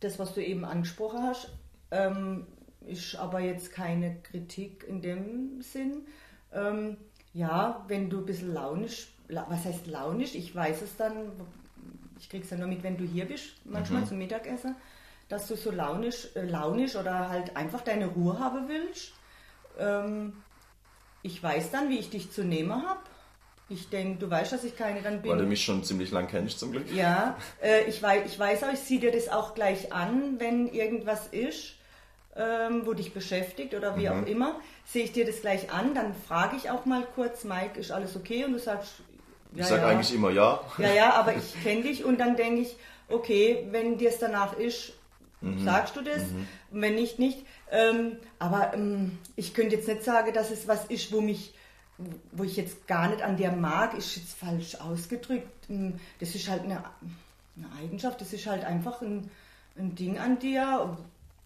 Das, was du eben angesprochen hast, ähm, ist aber jetzt keine Kritik in dem Sinn. Ähm, ja, wenn du ein bisschen launisch, was heißt launisch? Ich weiß es dann, ich krieg's ja nur mit, wenn du hier bist, manchmal mhm. zum Mittagessen, dass du so launisch, äh, launisch oder halt einfach deine Ruhe haben willst. Ähm, ich weiß dann, wie ich dich zu nehmen habe. Ich denke, du weißt, dass ich keine dann bin. Weil du mich schon ziemlich lang kennst, zum Glück. Ja, äh, ich, weiß, ich weiß auch, ich sehe dir das auch gleich an, wenn irgendwas ist, ähm, wo dich beschäftigt oder wie mhm. auch immer, sehe ich dir das gleich an, dann frage ich auch mal kurz, Mike, ist alles okay? Und du sagst, ja, ich sage ja. eigentlich immer ja. Ja, ja, aber ich kenne dich und dann denke ich, okay, wenn dir es danach ist, mhm. sagst du das, mhm. wenn nicht, nicht. Ähm, aber ähm, ich könnte jetzt nicht sagen, dass es was ist, wo mich wo ich jetzt gar nicht an dir mag, ist jetzt falsch ausgedrückt. Hm, das ist halt eine, eine Eigenschaft, das ist halt einfach ein, ein Ding an dir.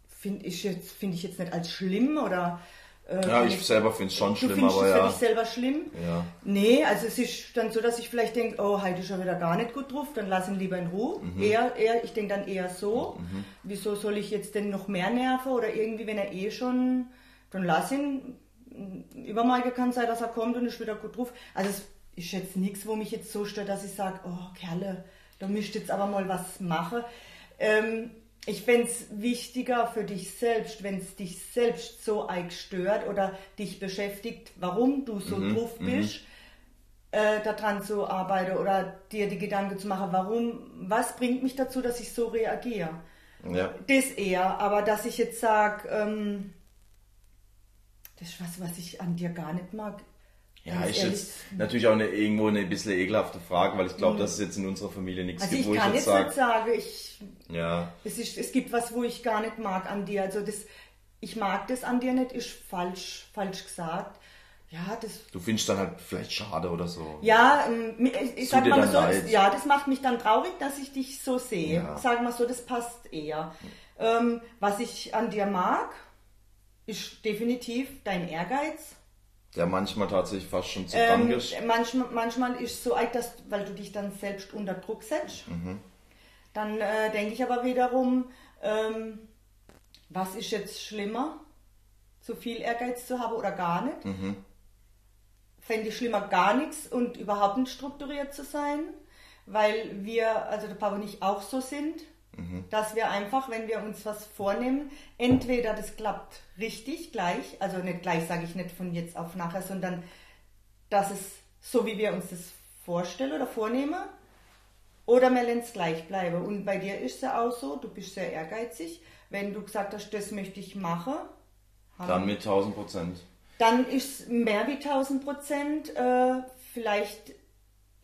Finde ich, jetzt, find ich jetzt nicht als schlimm oder. Äh, ja, ich selber finde es schon schlimm, aber ja. Du findest selber schlimm? Ja. Nee, also es ist dann so, dass ich vielleicht denke, oh, heute ist er wieder gar nicht gut drauf, dann lass ihn lieber in Ruhe. Mhm. Eher, eher, ich denke dann eher so, mhm. wieso soll ich jetzt denn noch mehr nerven oder irgendwie, wenn er eh schon, dann lass ihn, übermorgen kann sein, dass er kommt und ist wieder gut drauf. Also es ist jetzt nichts, wo mich jetzt so stört, dass ich sage, oh Kerle, da müsst jetzt aber mal was machen. Ähm, ich fände es wichtiger für dich selbst, wenn es dich selbst so stört oder dich beschäftigt, warum du so mhm, drauf mhm. bist, äh, daran zu arbeiten oder dir die Gedanken zu machen, warum, was bringt mich dazu, dass ich so reagiere. Ja. Das eher, aber dass ich jetzt sage, ähm, das ist was, was ich an dir gar nicht mag. Ja, ist jetzt natürlich auch eine, irgendwo eine bisschen ekelhafte Frage, weil ich glaube, mhm. dass es jetzt in unserer Familie nichts also gibt, wo ich jetzt, sage. nicht sagen, ich, ja. es, ist, es gibt was, wo ich gar nicht mag an dir. Also das, ich mag das an dir nicht, ist falsch, falsch gesagt. Ja, das. Du findest dann halt vielleicht schade oder so. Ja, ähm, ich, sag mal so, das, ja, das macht mich dann traurig, dass ich dich so sehe. Ja. Sag mal so, das passt eher. Ähm, was ich an dir mag, ist definitiv dein Ehrgeiz. Der manchmal tatsächlich fast schon zu ähm, ist. Manchmal, manchmal ist es so alt, dass, weil du dich dann selbst unter Druck setzt. Mhm. Dann äh, denke ich aber wiederum, ähm, was ist jetzt schlimmer? Zu viel Ehrgeiz zu haben oder gar nicht? Mhm. Fände ich schlimmer, gar nichts und überhaupt nicht strukturiert zu sein, weil wir, also der Papa und ich auch so sind. Mhm. Dass wir einfach, wenn wir uns was vornehmen, entweder das klappt richtig gleich, also nicht gleich sage ich nicht von jetzt auf nachher, sondern dass es so wie wir uns das vorstellen oder vornehmen, oder wir lassen es gleich bleiben. Und bei dir ist es ja auch so, du bist sehr ehrgeizig. Wenn du gesagt hast, das möchte ich machen, dann mit 1000 Prozent. Dann ist es mehr wie 1000 Prozent. Äh, vielleicht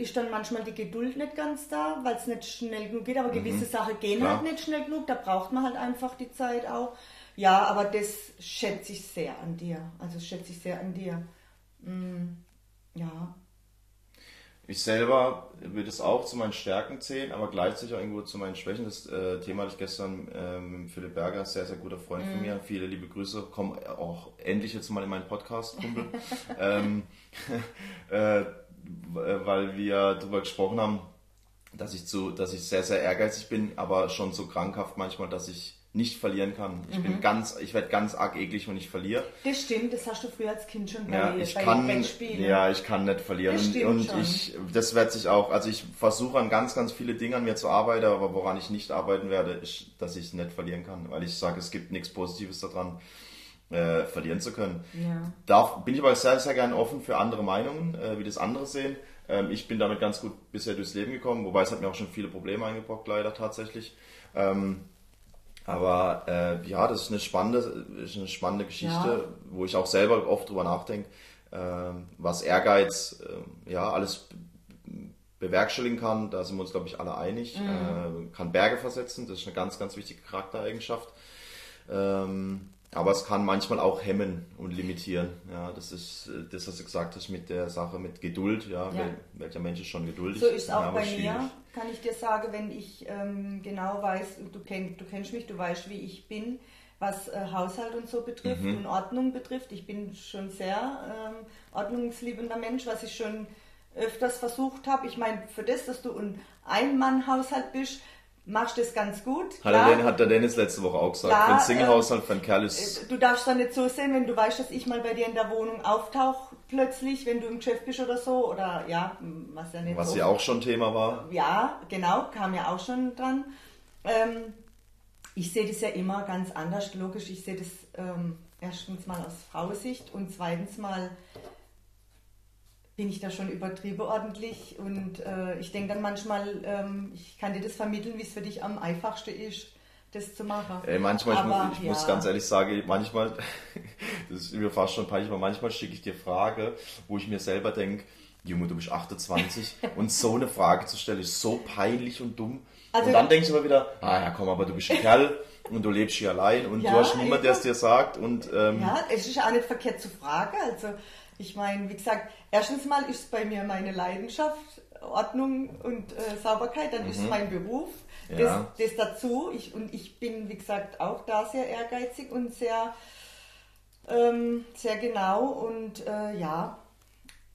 ist dann manchmal die Geduld nicht ganz da, weil es nicht schnell genug geht, aber mhm. gewisse Sachen gehen Klar. halt nicht schnell genug, da braucht man halt einfach die Zeit auch. Ja, aber das schätze ich sehr an dir. Also schätze ich sehr an dir. Mm, ja. Ich selber würde es auch zu meinen Stärken zählen, aber gleichzeitig auch irgendwo zu meinen Schwächen. Das äh, Thema hatte ich gestern äh, mit Philipp Berger, sehr, sehr guter Freund mm. von mir. Viele liebe Grüße. Komm auch endlich jetzt mal in meinen Podcast, Kumpel. ähm, äh, weil wir darüber gesprochen haben, dass ich, zu, dass ich sehr, sehr ehrgeizig bin, aber schon so krankhaft manchmal, dass ich nicht verlieren kann. Ich mhm. bin ganz, ich werde ganz arg eklig, wenn ich verliere. Das stimmt, das hast du früher als Kind schon bei, ja, ich bei kann, Ja, ich kann nicht verlieren. Das und, und ich, das wird sich auch, also ich versuche an ganz, ganz viele Dinge an mir zu arbeiten, aber woran ich nicht arbeiten werde, ist, dass ich nicht verlieren kann, weil ich sage, es gibt nichts Positives daran äh, verlieren zu können. Ja. Darf, bin ich aber sehr, sehr gerne offen für andere Meinungen, äh, wie das andere sehen. Ähm, ich bin damit ganz gut bisher durchs Leben gekommen, wobei es hat mir auch schon viele Probleme eingebrockt, leider tatsächlich. Ähm, aber äh, ja, das ist eine spannende, ist eine spannende Geschichte, ja. wo ich auch selber oft drüber nachdenke, äh, was Ehrgeiz äh, ja alles bewerkstelligen kann. Da sind wir uns, glaube ich, alle einig. Mhm. Äh, kann Berge versetzen, das ist eine ganz, ganz wichtige Charaktereigenschaft. Ähm, aber es kann manchmal auch hemmen und limitieren. Ja, das ist äh, das, was du gesagt hast mit der Sache mit Geduld. Ja, ja. welcher Mensch ist schon geduldig? So ist es auch ja, bei schwierig. mir, kann ich dir sagen, wenn ich ähm, genau weiß, du, kenn, du kennst mich, du weißt, wie ich bin, was äh, Haushalt und so betrifft mhm. und Ordnung betrifft. Ich bin schon sehr ähm, ordnungsliebender Mensch, was ich schon öfters versucht habe. Ich meine, für das, dass du ein Ein-Mann-Haushalt bist, machst das ganz gut. Hat, der, Den, hat der Dennis letzte Woche auch gesagt. Klar, für ein Single-Haushalt, für ein Kerl ist... Äh, du darfst da nicht so sehen, wenn du weißt, dass ich mal bei dir in der Wohnung auftauche plötzlich, wenn du im Geschäft bist oder so. Oder ja, was ja nicht Was so ja auch schon Thema war. Ja, genau, kam ja auch schon dran. Ähm, ich sehe das ja immer ganz anders, logisch. Ich sehe das ähm, erstens mal aus Frausicht und zweitens mal bin ich da schon übertrieben ordentlich und äh, ich denke dann manchmal, ähm, ich kann dir das vermitteln, wie es für dich am einfachsten ist, das zu machen. Ey, manchmal, Aber, ich, muss, ich ja. muss ganz ehrlich sagen, manchmal, das ist mir fast schon peinlich, aber manchmal schicke ich dir Frage, wo ich mir selber denke, Junge, du bist 28 und so eine Frage zu stellen ist so peinlich und dumm. Also, und dann denkst du aber wieder, ah ja komm, aber du bist ein Kerl und du lebst hier allein und ja, du hast niemanden, der es dir sagt. Und, ähm, ja, es ist auch nicht verkehrt zu fragen. Also ich meine, wie gesagt, erstens mal ist bei mir meine Leidenschaft Ordnung und äh, Sauberkeit, dann mhm. ist mein Beruf. Ja. Das, das, dazu. Ich, und ich bin, wie gesagt, auch da sehr ehrgeizig und sehr, ähm, sehr genau. Und äh, ja,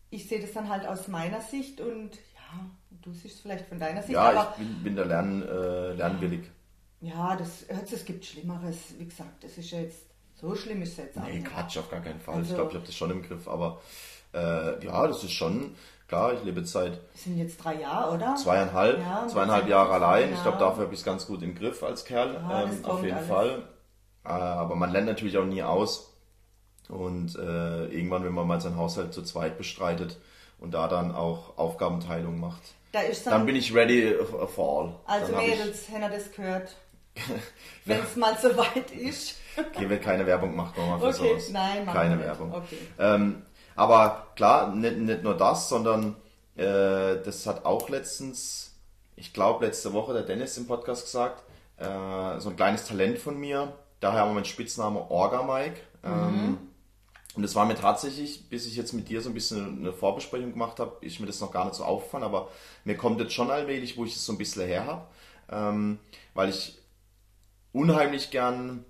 ich sehe das dann halt aus meiner Sicht und ja, du siehst es vielleicht von deiner Sicht. Ja, aber, ich bin, bin da lern, äh, lernwillig. Ja, das, es gibt Schlimmeres. Wie gesagt, das ist jetzt, so schlimm ist es jetzt auch Nee, Quatsch, auf gar keinen Fall. Also, ich glaube, ich habe das schon im Griff, aber äh, ja, das ist schon, klar, ich lebe jetzt seit... Das sind jetzt drei Jahre, oder? Zweieinhalb, ja, zweieinhalb Jahre allein. Ich glaube, dafür habe ich es ganz gut im Griff als Kerl, ja, ähm, auf jeden alles. Fall. Äh, aber man lernt natürlich auch nie aus. Und äh, irgendwann, wenn man mal seinen Haushalt zu zweit bestreitet und da dann auch Aufgabenteilung macht, da dann, dann, bin ich ready for all. Also Mädels, Henna das gehört. Wenn es mal so weit ist. Hier wird keine Werbung gemacht, nochmal für okay. sowas. Nein, keine Werbung. Okay. Ähm, aber klar, nicht, nicht nur das, sondern äh, das hat auch letztens, ich glaube letzte Woche der Dennis im Podcast gesagt, äh, so ein kleines Talent von mir. Daher haben wir meinen Spitzname Orga Mike. Ähm, mhm. Und das war mir tatsächlich, bis ich jetzt mit dir so ein bisschen eine Vorbesprechung gemacht habe, ist mir das noch gar nicht so aufgefallen, aber mir kommt jetzt schon allmählich, wo ich es so ein bisschen her habe, ähm, weil ich unheimlich gern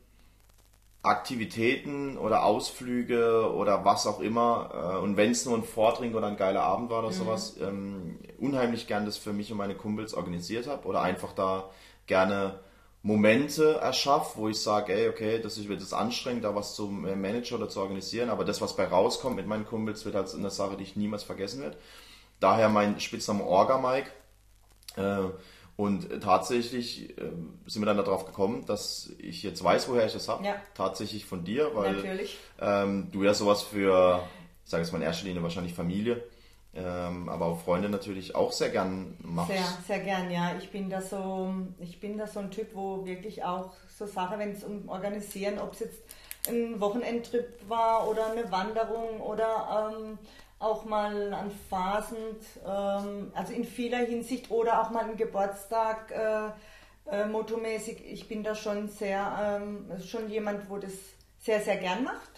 Aktivitäten oder Ausflüge oder was auch immer äh, und wenn es nur ein Vortrink oder ein geiler Abend war oder mhm. sowas, ähm, unheimlich gern das für mich und meine Kumpels organisiert habe oder einfach da gerne Momente erschaffe, wo ich sage, ey, okay, das wird es anstrengend, da was zu managen oder zu organisieren, aber das, was bei rauskommt mit meinen Kumpels, wird halt eine Sache, die ich niemals vergessen werde. Daher mein Spitzname Orga Mike. Äh, und tatsächlich äh, sind wir dann darauf gekommen, dass ich jetzt weiß, woher ich das habe. Ja. Tatsächlich von dir, weil ähm, du ja sowas für, ich sage jetzt mal in erster Linie wahrscheinlich Familie, ähm, aber auch Freunde natürlich auch sehr gern machst. Sehr, sehr gern, ja. Ich bin da so, ich bin da so ein Typ, wo wirklich auch so Sachen, wenn es um Organisieren, ob es jetzt ein Wochenendtrip war oder eine Wanderung oder ähm, auch mal an Phasen, ähm, also in vieler Hinsicht oder auch mal einen Geburtstag äh, äh, motomäßig. Ich bin da schon sehr, ähm, schon jemand, wo das sehr, sehr gern macht.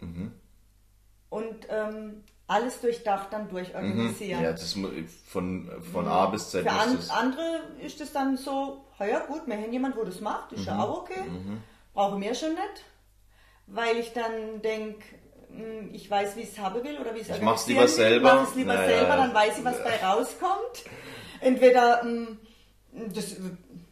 Mhm. Und ähm, alles durchdacht dann durchorganisieren. Mhm. Ja, das von, von A bis Z. Für an, andere ist es dann so, ja gut, wir haben jemand, wo das macht, ist mhm. ja auch okay. Mhm. Brauche mir schon nicht. Weil ich dann denke, ich weiß, wie ich es haben will oder wie ich es mache es lieber selber. Ich mache es lieber naja. selber, dann weiß ich, was bei rauskommt. Entweder hm, das,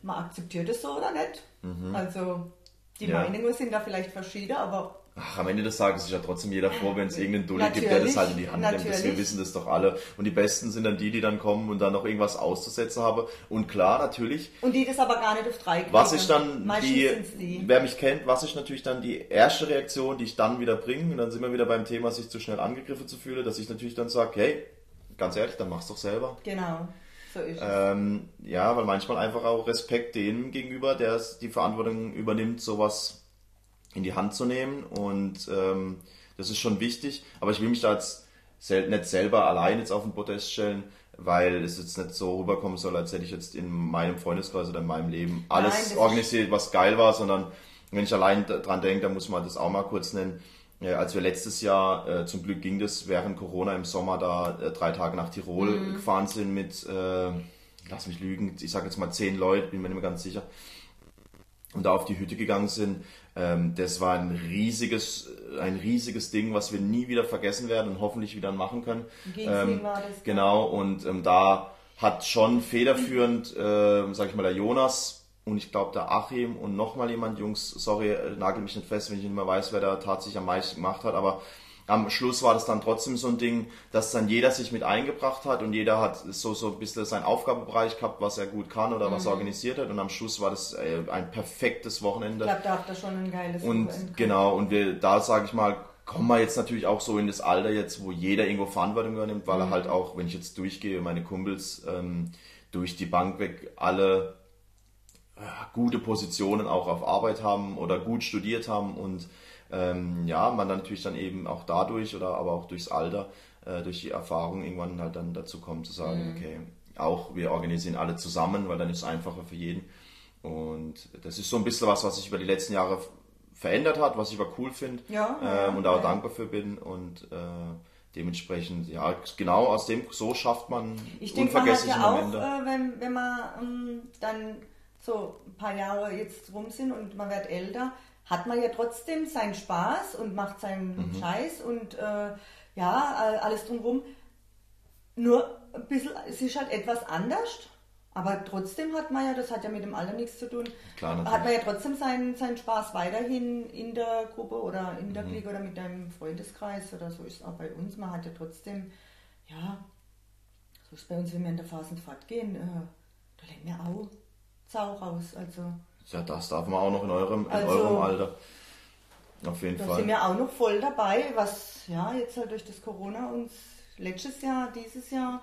man akzeptiert es so oder nicht. Mhm. Also die ja. Meinungen sind da vielleicht verschieden, aber Ach, am Ende des Tages ist ja trotzdem jeder froh, wenn es irgendeinen Dulli gibt, der das halt in die Hand natürlich. nimmt. Das, wir wissen das doch alle. Und die Besten sind dann die, die dann kommen und dann noch irgendwas auszusetzen haben. Und klar, natürlich. Und die das aber gar nicht auf drei kriegen. Was ich dann, die, die, wer mich kennt, was ist natürlich dann die erste Reaktion, die ich dann wieder bringe. Und dann sind wir wieder beim Thema, sich zu schnell angegriffen zu fühlen, dass ich natürlich dann sage, hey, ganz ehrlich, dann mach's doch selber. Genau. So ist es. Ähm, ja, weil manchmal einfach auch Respekt dem gegenüber, der die Verantwortung übernimmt, sowas in die Hand zu nehmen und ähm, das ist schon wichtig. Aber ich will mich da jetzt sel nicht selber allein jetzt auf den Podest stellen, weil es jetzt nicht so rüberkommen soll, als hätte ich jetzt in meinem Freundeskreis oder in meinem Leben alles Nein, organisiert, was geil war, sondern wenn ich allein dran denke, dann muss man das auch mal kurz nennen. Äh, als wir letztes Jahr, äh, zum Glück ging das während Corona im Sommer da äh, drei Tage nach Tirol mhm. gefahren sind mit, äh, lass mich lügen, ich sage jetzt mal zehn Leute, bin mir nicht mehr ganz sicher und da auf die Hütte gegangen sind. Ähm, das war ein riesiges, ein riesiges Ding, was wir nie wieder vergessen werden und hoffentlich wieder machen können. Ähm, war das, genau, und ähm, da hat schon federführend, äh, sag ich mal, der Jonas und ich glaube der Achim und nochmal jemand, Jungs, sorry, nagel mich nicht fest, wenn ich nicht mehr weiß, wer da tatsächlich am meisten gemacht hat, aber am Schluss war das dann trotzdem so ein Ding, dass dann jeder sich mit eingebracht hat und jeder hat so, so ein bisschen seinen Aufgabenbereich gehabt, was er gut kann oder mhm. was er organisiert hat und am Schluss war das äh, ein perfektes Wochenende. Ich glaube, da habt ihr schon ein geiles Und Wochenende. genau, und wir, da sage ich mal, kommen wir jetzt natürlich auch so in das Alter jetzt, wo jeder irgendwo Verantwortung übernimmt, weil mhm. er halt auch, wenn ich jetzt durchgehe, meine Kumpels ähm, durch die Bank weg alle äh, gute Positionen auch auf Arbeit haben oder gut studiert haben und ähm, ja, man dann natürlich dann eben auch dadurch oder aber auch durchs Alter, äh, durch die Erfahrung irgendwann halt dann dazu kommt zu sagen, mhm. okay, auch wir organisieren alle zusammen, weil dann ist es einfacher für jeden. Und das ist so ein bisschen was, was sich über die letzten Jahre verändert hat, was ich aber cool finde ja, ähm, und auch ja. dankbar für bin und äh, dementsprechend, ja, genau aus dem, so schafft man ich unvergessliche denke, man hat ja Momente. Auch, äh, wenn, wenn man ähm, dann so ein paar Jahre jetzt rum sind und man wird älter, hat man ja trotzdem seinen Spaß und macht seinen mhm. Scheiß und äh, ja, alles drumherum. Nur ein bisschen, es ist halt etwas anders, aber trotzdem hat man ja, das hat ja mit dem Alter nichts zu tun, Klar, hat man ja trotzdem seinen, seinen Spaß weiterhin in der Gruppe oder in der mhm. Oder mit deinem Freundeskreis oder so ist es auch bei uns. Man hat ja trotzdem, ja, so ist es bei uns, wenn wir in der Phasenfahrt gehen, äh, da legen wir auch Sau raus. Also ja, das darf man auch noch in eurem, in also, eurem Alter. Auf jeden da Fall. Sind wir auch noch voll dabei, was ja jetzt halt durch das Corona uns letztes Jahr, dieses Jahr.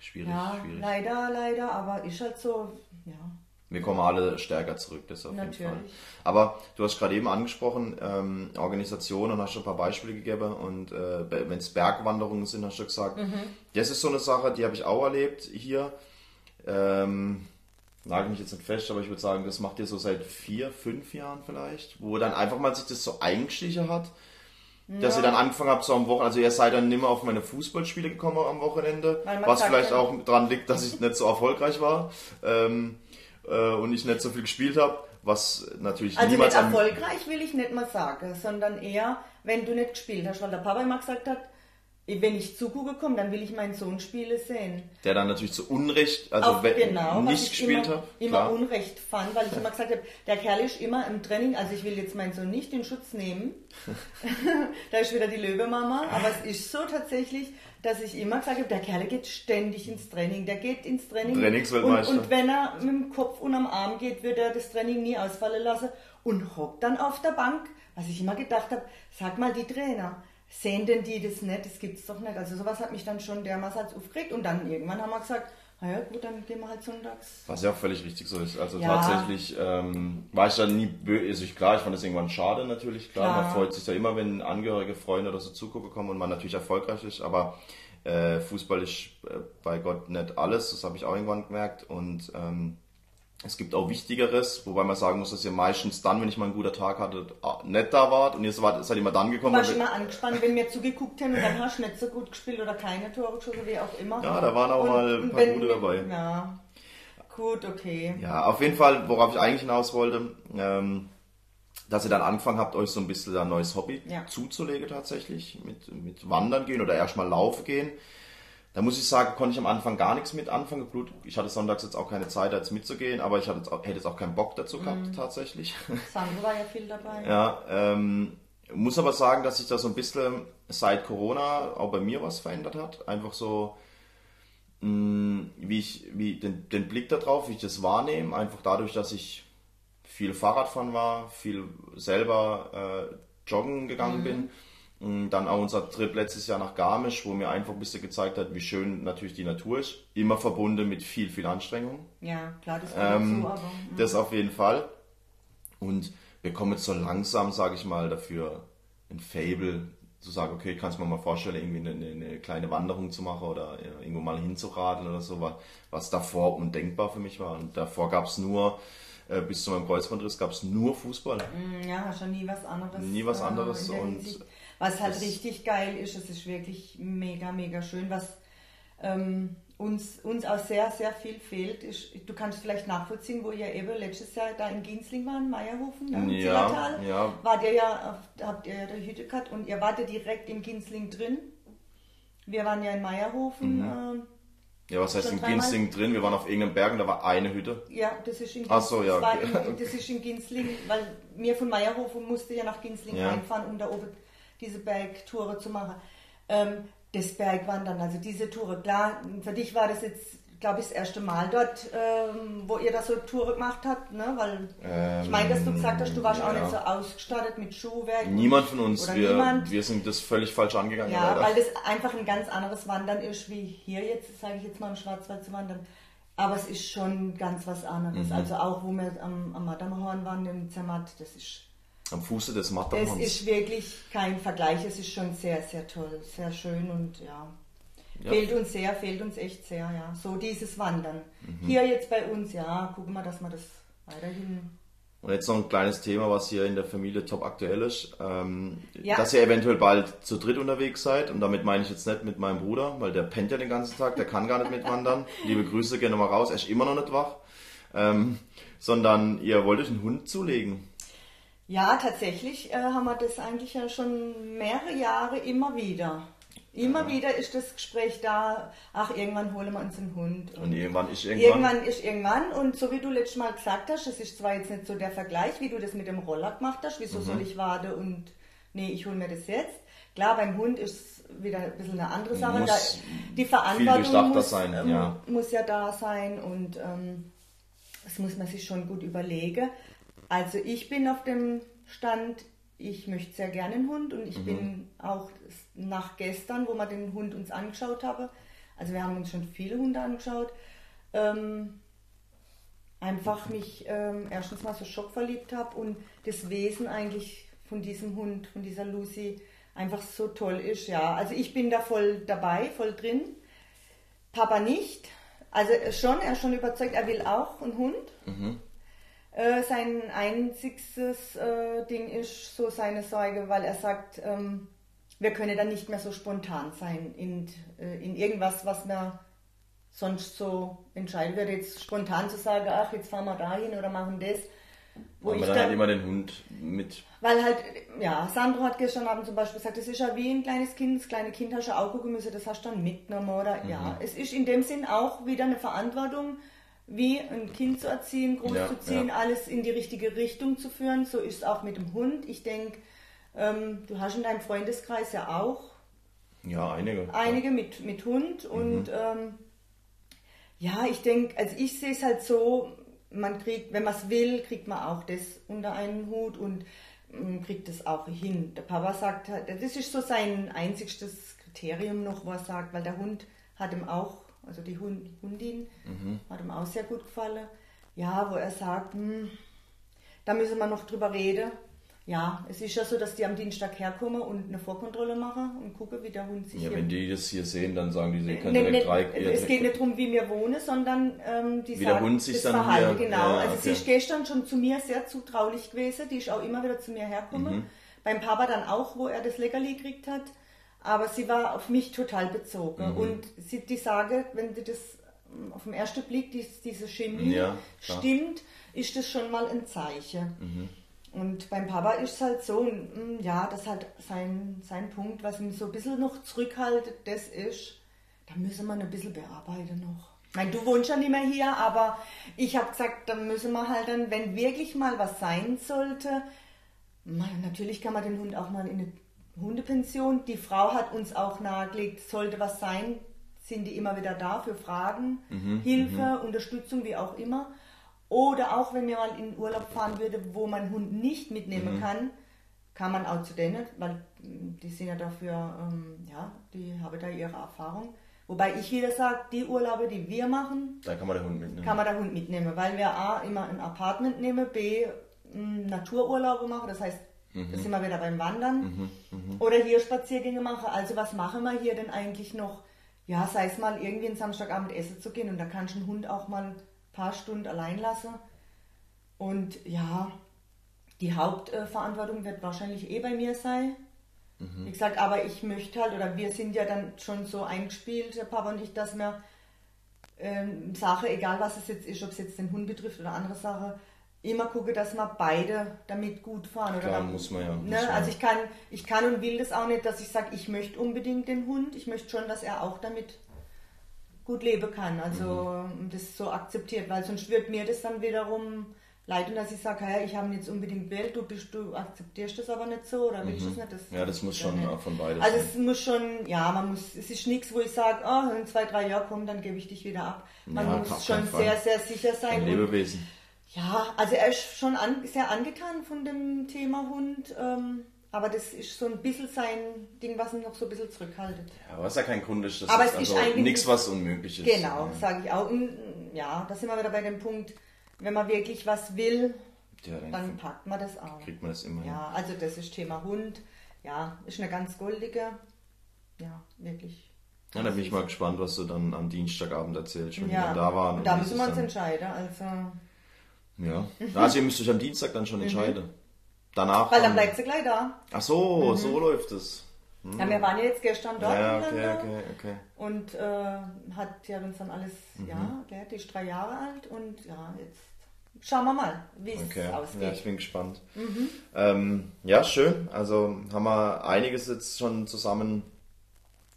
Schwierig, ja, schwierig. Leider, leider, aber ist halt so, ja. Wir kommen alle stärker zurück, das auf Natürlich. jeden Fall. Aber du hast gerade eben angesprochen, ähm, Organisation und hast schon ein paar Beispiele gegeben und äh, wenn es Bergwanderungen sind, hast du gesagt, mhm. das ist so eine Sache, die habe ich auch erlebt hier. Ähm, nagel mich jetzt nicht fest, aber ich würde sagen, das macht ihr so seit vier, fünf Jahren vielleicht, wo dann einfach mal sich das so eingestiegen hat. Ja. Dass ihr dann angefangen habt, so am Wochenende, also ihr seid dann nicht mehr auf meine Fußballspiele gekommen am Wochenende, was vielleicht auch daran liegt, dass ich nicht so erfolgreich war ähm, äh, und ich nicht so viel gespielt habe, was natürlich also niemals... Also erfolgreich will ich nicht mal sagen, sondern eher, wenn du nicht gespielt hast, weil der Papa immer gesagt hat, wenn ich zugucke komme, dann will ich meinen Sohn Spiele sehen. Der dann natürlich zu Unrecht, also Auch, genau, nicht gespielt immer, hat. Immer Unrecht fand, weil ich immer gesagt habe, der Kerl ist immer im Training, also ich will jetzt meinen Sohn nicht in Schutz nehmen. da ist wieder die Löwemama, aber es ist so tatsächlich, dass ich immer gesagt habe, der Kerl geht ständig ins Training, der geht ins Training. Trainingsweltmeister. Und, und wenn er mit dem Kopf und am Arm geht, wird er das Training nie ausfallen lassen und hockt dann auf der Bank, was ich immer gedacht habe, sag mal die Trainer, sehen denn die das nicht? Das gibt's doch nicht. Also sowas hat mich dann schon dermaßen aufgeregt und dann irgendwann haben wir gesagt, naja gut, dann gehen wir halt sonntags. Was ja auch völlig richtig so ist. Also ja. tatsächlich ähm, war ich dann nie böse. Also ich, klar, ich fand das irgendwann schade natürlich. Klar, klar, man freut sich ja immer, wenn Angehörige, Freunde oder so zugucken kommen und man natürlich erfolgreich ist. Aber äh, Fußball ist äh, bei Gott nicht alles. Das habe ich auch irgendwann gemerkt. Und ähm, es gibt auch Wichtigeres, wobei man sagen muss, dass ihr meistens dann, wenn ich mal einen guten Tag hatte, nicht da wart und ihr seid immer dann gekommen. Warst immer angespannt, wenn wir zugeguckt haben und dann hast du nicht so gut gespielt oder keine Tore geschossen, wie auch immer. Ja, da waren auch und, mal ein paar gute dabei. Ja, gut, okay. Ja, auf jeden Fall, worauf ich eigentlich hinaus wollte, ähm, dass ihr dann angefangen habt, euch so ein bisschen ein neues Hobby ja. zuzulegen tatsächlich, mit, mit Wandern gehen oder erstmal Laufen gehen. Da muss ich sagen, konnte ich am Anfang gar nichts mit anfangen. Ich hatte sonntags jetzt auch keine Zeit, jetzt mitzugehen, aber ich hatte jetzt auch, hätte jetzt auch keinen Bock dazu gehabt, mhm. tatsächlich. Sandro war ja viel dabei. Ja, ähm, muss aber sagen, dass sich da so ein bisschen seit Corona auch bei mir was verändert hat. Einfach so, mh, mm, wie ich, wie den, den Blick darauf, wie ich das wahrnehme. Einfach dadurch, dass ich viel Fahrradfahren war, viel selber äh, joggen gegangen mhm. bin dann auch unser Trip letztes Jahr nach Garmisch, wo mir einfach ein bisschen gezeigt hat, wie schön natürlich die Natur ist. Immer verbunden mit viel, viel Anstrengung. Ja, klar, das ähm, so, aber, ja. Das auf jeden Fall. Und wir kommen jetzt so langsam, sage ich mal, dafür ein Fable zu sagen, okay, ich kann es mir mal vorstellen, irgendwie eine, eine, kleine Wanderung zu machen oder irgendwo mal hinzuradeln oder so, was davor undenkbar für mich war. Und davor gab es nur, äh, bis zu meinem Kreuzbandriss gab es nur Fußball. Mm, ja, schon nie was anderes. Nie was anderes. Äh, und was halt richtig geil ist, es ist wirklich mega, mega schön, was ähm, uns, uns auch sehr, sehr viel fehlt. Ich, du kannst vielleicht nachvollziehen, wo ihr eben letztes Jahr da in Ginsling waren, Meierhofen, ne? ja, ja. Wart ihr ja, auf, habt ihr ja der Hütte gehabt und ihr wart ja direkt in Ginsling drin. Wir waren ja in Meierhofen. Mhm. Äh, ja, was heißt in Ginsling drin? Wir waren auf irgendeinem Berg und da war eine Hütte. Ja, das ist in Ginsling. Ach so, ja. Okay. In, das ist in Ginsling, weil mir von Meierhofen musste ja nach Ginsling ja. reinfahren, um da oben diese Bergtouren zu machen. Ähm, das Bergwandern, also diese Tour. Klar, für dich war das jetzt, glaube ich, das erste Mal dort, ähm, wo ihr da so Tour gemacht habt, ne? Weil ähm, ich meine, dass du gesagt hast, du warst ja. auch nicht so ausgestattet mit Schuhwerk. Niemand von uns, wir, niemand. wir sind das völlig falsch angegangen. Ja, leider. weil das einfach ein ganz anderes Wandern ist, wie hier jetzt, sage ich jetzt mal im Schwarzwald zu wandern. Aber es ist schon ganz was anderes. Mhm. Also auch, wo wir am, am Matterhorn waren, im Zermatt, das ist am Fuße des Matterhorns. Es ist wirklich kein Vergleich, es ist schon sehr, sehr toll, sehr schön und ja. ja. Fehlt uns sehr, fehlt uns echt sehr, ja. So dieses Wandern. Mhm. Hier jetzt bei uns, ja, gucken wir, dass wir das weiterhin. Und jetzt noch ein kleines Thema, was hier in der Familie top aktuell ist. Ähm, ja. Dass ihr eventuell bald zu dritt unterwegs seid. Und damit meine ich jetzt nicht mit meinem Bruder, weil der pennt ja den ganzen Tag, der kann gar nicht mitwandern. Liebe Grüße, gerne mal raus, er ist immer noch nicht wach. Ähm, sondern ihr wollt euch einen Hund zulegen. Ja, tatsächlich äh, haben wir das eigentlich ja schon mehrere Jahre immer wieder. Immer ja. wieder ist das Gespräch da, ach, irgendwann holen wir uns einen Hund. Und, und, irgendwann ist irgendwann. Irgendwann ist irgendwann. Und so wie du letztes Mal gesagt hast, das ist zwar jetzt nicht so der Vergleich, wie du das mit dem Roller gemacht hast, wieso mhm. soll ich warten und nee, ich hole mir das jetzt. Klar, beim Hund ist wieder ein bisschen eine andere Sache. Da, die Verantwortung muss, sein, ja. Ähm, muss ja da sein und ähm, das muss man sich schon gut überlegen. Also ich bin auf dem Stand, ich möchte sehr gerne einen Hund und ich mhm. bin auch nach gestern, wo wir den Hund uns angeschaut haben, also wir haben uns schon viele Hunde angeschaut, ähm, einfach mich ähm, erstens mal so schockverliebt habe und das Wesen eigentlich von diesem Hund, von dieser Lucy, einfach so toll ist. Ja, also ich bin da voll dabei, voll drin. Papa nicht. Also schon, er ist schon überzeugt, er will auch einen Hund. Mhm. Äh, sein einziges äh, Ding ist so seine Sorge, weil er sagt, ähm, wir können dann nicht mehr so spontan sein in, äh, in irgendwas, was man sonst so entscheiden würde. Jetzt spontan zu sagen, ach, jetzt fahren wir dahin oder machen das. Wo ich dann, dann halt immer den Hund mit. Weil halt, ja, Sandro hat gestern Abend zum Beispiel gesagt, das ist ja wie ein kleines Kind, das kleine Kind hast du auch gucken müssen, das hast du dann mitgenommen, oder? Mhm. Ja, es ist in dem Sinn auch wieder eine Verantwortung, wie ein Kind zu erziehen, großzuziehen, ja, ja. alles in die richtige Richtung zu führen. So ist es auch mit dem Hund. Ich denke, ähm, du hast in deinem Freundeskreis ja auch ja, einige. Einige ja. Mit, mit Hund. Mhm. Und ähm, ja, ich denke, also ich sehe es halt so, man kriegt, wenn man es will, kriegt man auch das unter einen Hut und ähm, kriegt es auch hin. Der Papa sagt halt, das ist so sein einzigstes Kriterium noch, wo er sagt, weil der Hund hat ihm auch also die Hund, Hundin, mhm. hat ihm auch sehr gut gefallen. Ja, wo er sagt, hm, da müssen wir noch drüber reden. Ja, es ist ja so, dass die am Dienstag herkommen und eine Vorkontrolle machen und gucken, wie der Hund sich. Ja, wenn die das hier sehen, dann sagen die, sie können ne, direkt drei. Es geht nicht darum, wie wir wohnen, sondern ähm, die wie sagen, der Hund sich das dann Verhalten, hier, genau. Ja, also okay. sie ist gestern schon zu mir sehr zutraulich gewesen, die ist auch immer wieder zu mir hergekommen. Mhm. Beim Papa dann auch, wo er das Leckerli gekriegt hat. Aber sie war auf mich total bezogen. Mhm. Und sie, die Sage, wenn sie das ähm, auf den ersten Blick, die, diese Chemie ja, stimmt, ist das schon mal ein Zeichen. Mhm. Und beim Papa ist es halt so, mm, ja, das ist halt sein, sein Punkt, was ihn so ein bisschen noch zurückhaltet, das ist, da müssen wir ein bisschen bearbeiten noch. Ich meine, du wohnst ja nicht mehr hier, aber ich habe gesagt, da müssen wir halt dann, wenn wirklich mal was sein sollte, man, natürlich kann man den Hund auch mal in eine Hundepension. Die Frau hat uns auch nahegelegt, sollte was sein, sind die immer wieder da für Fragen, mhm, Hilfe, mhm. Unterstützung, wie auch immer. Oder auch wenn wir mal in Urlaub fahren würde, wo man Hund nicht mitnehmen mhm. kann, kann man auch zu denen, weil die sind ja dafür, ähm, ja, die haben da ihre Erfahrung. Wobei ich wieder sage, die Urlaube, die wir machen, da kann man den Hund mitnehmen. Kann man den Hund mitnehmen, weil wir A, immer ein Apartment nehmen, B, Natururlaube machen, das heißt Mhm. Da sind wir wieder beim Wandern. Mhm. Mhm. Oder hier Spaziergänge machen. Also was machen wir hier denn eigentlich noch? Ja, sei es mal irgendwie einen Samstagabend essen zu gehen und da kannst du einen Hund auch mal ein paar Stunden allein lassen. Und ja, die Hauptverantwortung wird wahrscheinlich eh bei mir sein. Mhm. Wie gesagt, aber ich möchte halt, oder wir sind ja dann schon so eingespielt, der Papa und ich, dass wir ähm, Sache, egal was es jetzt ist, ob es jetzt den Hund betrifft oder andere Sache, immer gucke, dass wir beide damit gut fahren. Klar, muss man ja. Ne? Muss also ich kann, ich kann und will das auch nicht, dass ich sage, ich möchte unbedingt den Hund. Ich möchte schon, dass er auch damit gut leben kann. Also mhm. das so akzeptiert, weil sonst wird mir das dann wiederum leiden, dass ich sage, hey, ich habe jetzt unbedingt Welt, du bist, du akzeptierst das aber nicht so oder willst mhm. das nicht? Das ja, das muss schon nicht. von beiden Also es muss schon, ja, man muss, es ist nichts, wo ich sage, oh, in zwei, drei Jahren komm, dann gebe ich dich wieder ab. Man ja, muss schon sehr, sehr sicher sein. Ein Lebewesen. Ja, also er ist schon an, sehr angetan von dem Thema Hund. Ähm, aber das ist so ein bisschen sein Ding, was ihn noch so ein bisschen zurückhaltet. Ja, aber es ist ja kein Kunde, das aber ist, es also nichts, was unmöglich ist. Genau, ja. sage ich auch. Und, ja, da sind wir wieder bei dem Punkt, wenn man wirklich was will, ja, dann, dann packt man das auch. Kriegt man das immer Ja, hin. also das ist Thema Hund. Ja, ist eine ganz goldige. Ja, wirklich. Ja, da bin ich mal gespannt, was du dann am Dienstagabend erzählst, wenn ja, wir da waren. Da müssen wir uns entscheiden. Also. Ja, also ihr müsst euch am Dienstag dann schon mhm. entscheiden. Danach. Weil dann bleibt sie gleich da. Ach so, mhm. so läuft es. Hm. Ja, wir waren ja jetzt gestern dort. Ja, okay, okay, okay. Und äh, hat ja uns dann alles, mhm. ja, der, die ist drei Jahre alt und ja, jetzt schauen wir mal, wie es okay. ausgeht. Ja, ich bin gespannt. Mhm. Ähm, ja, schön. Also haben wir einiges jetzt schon zusammen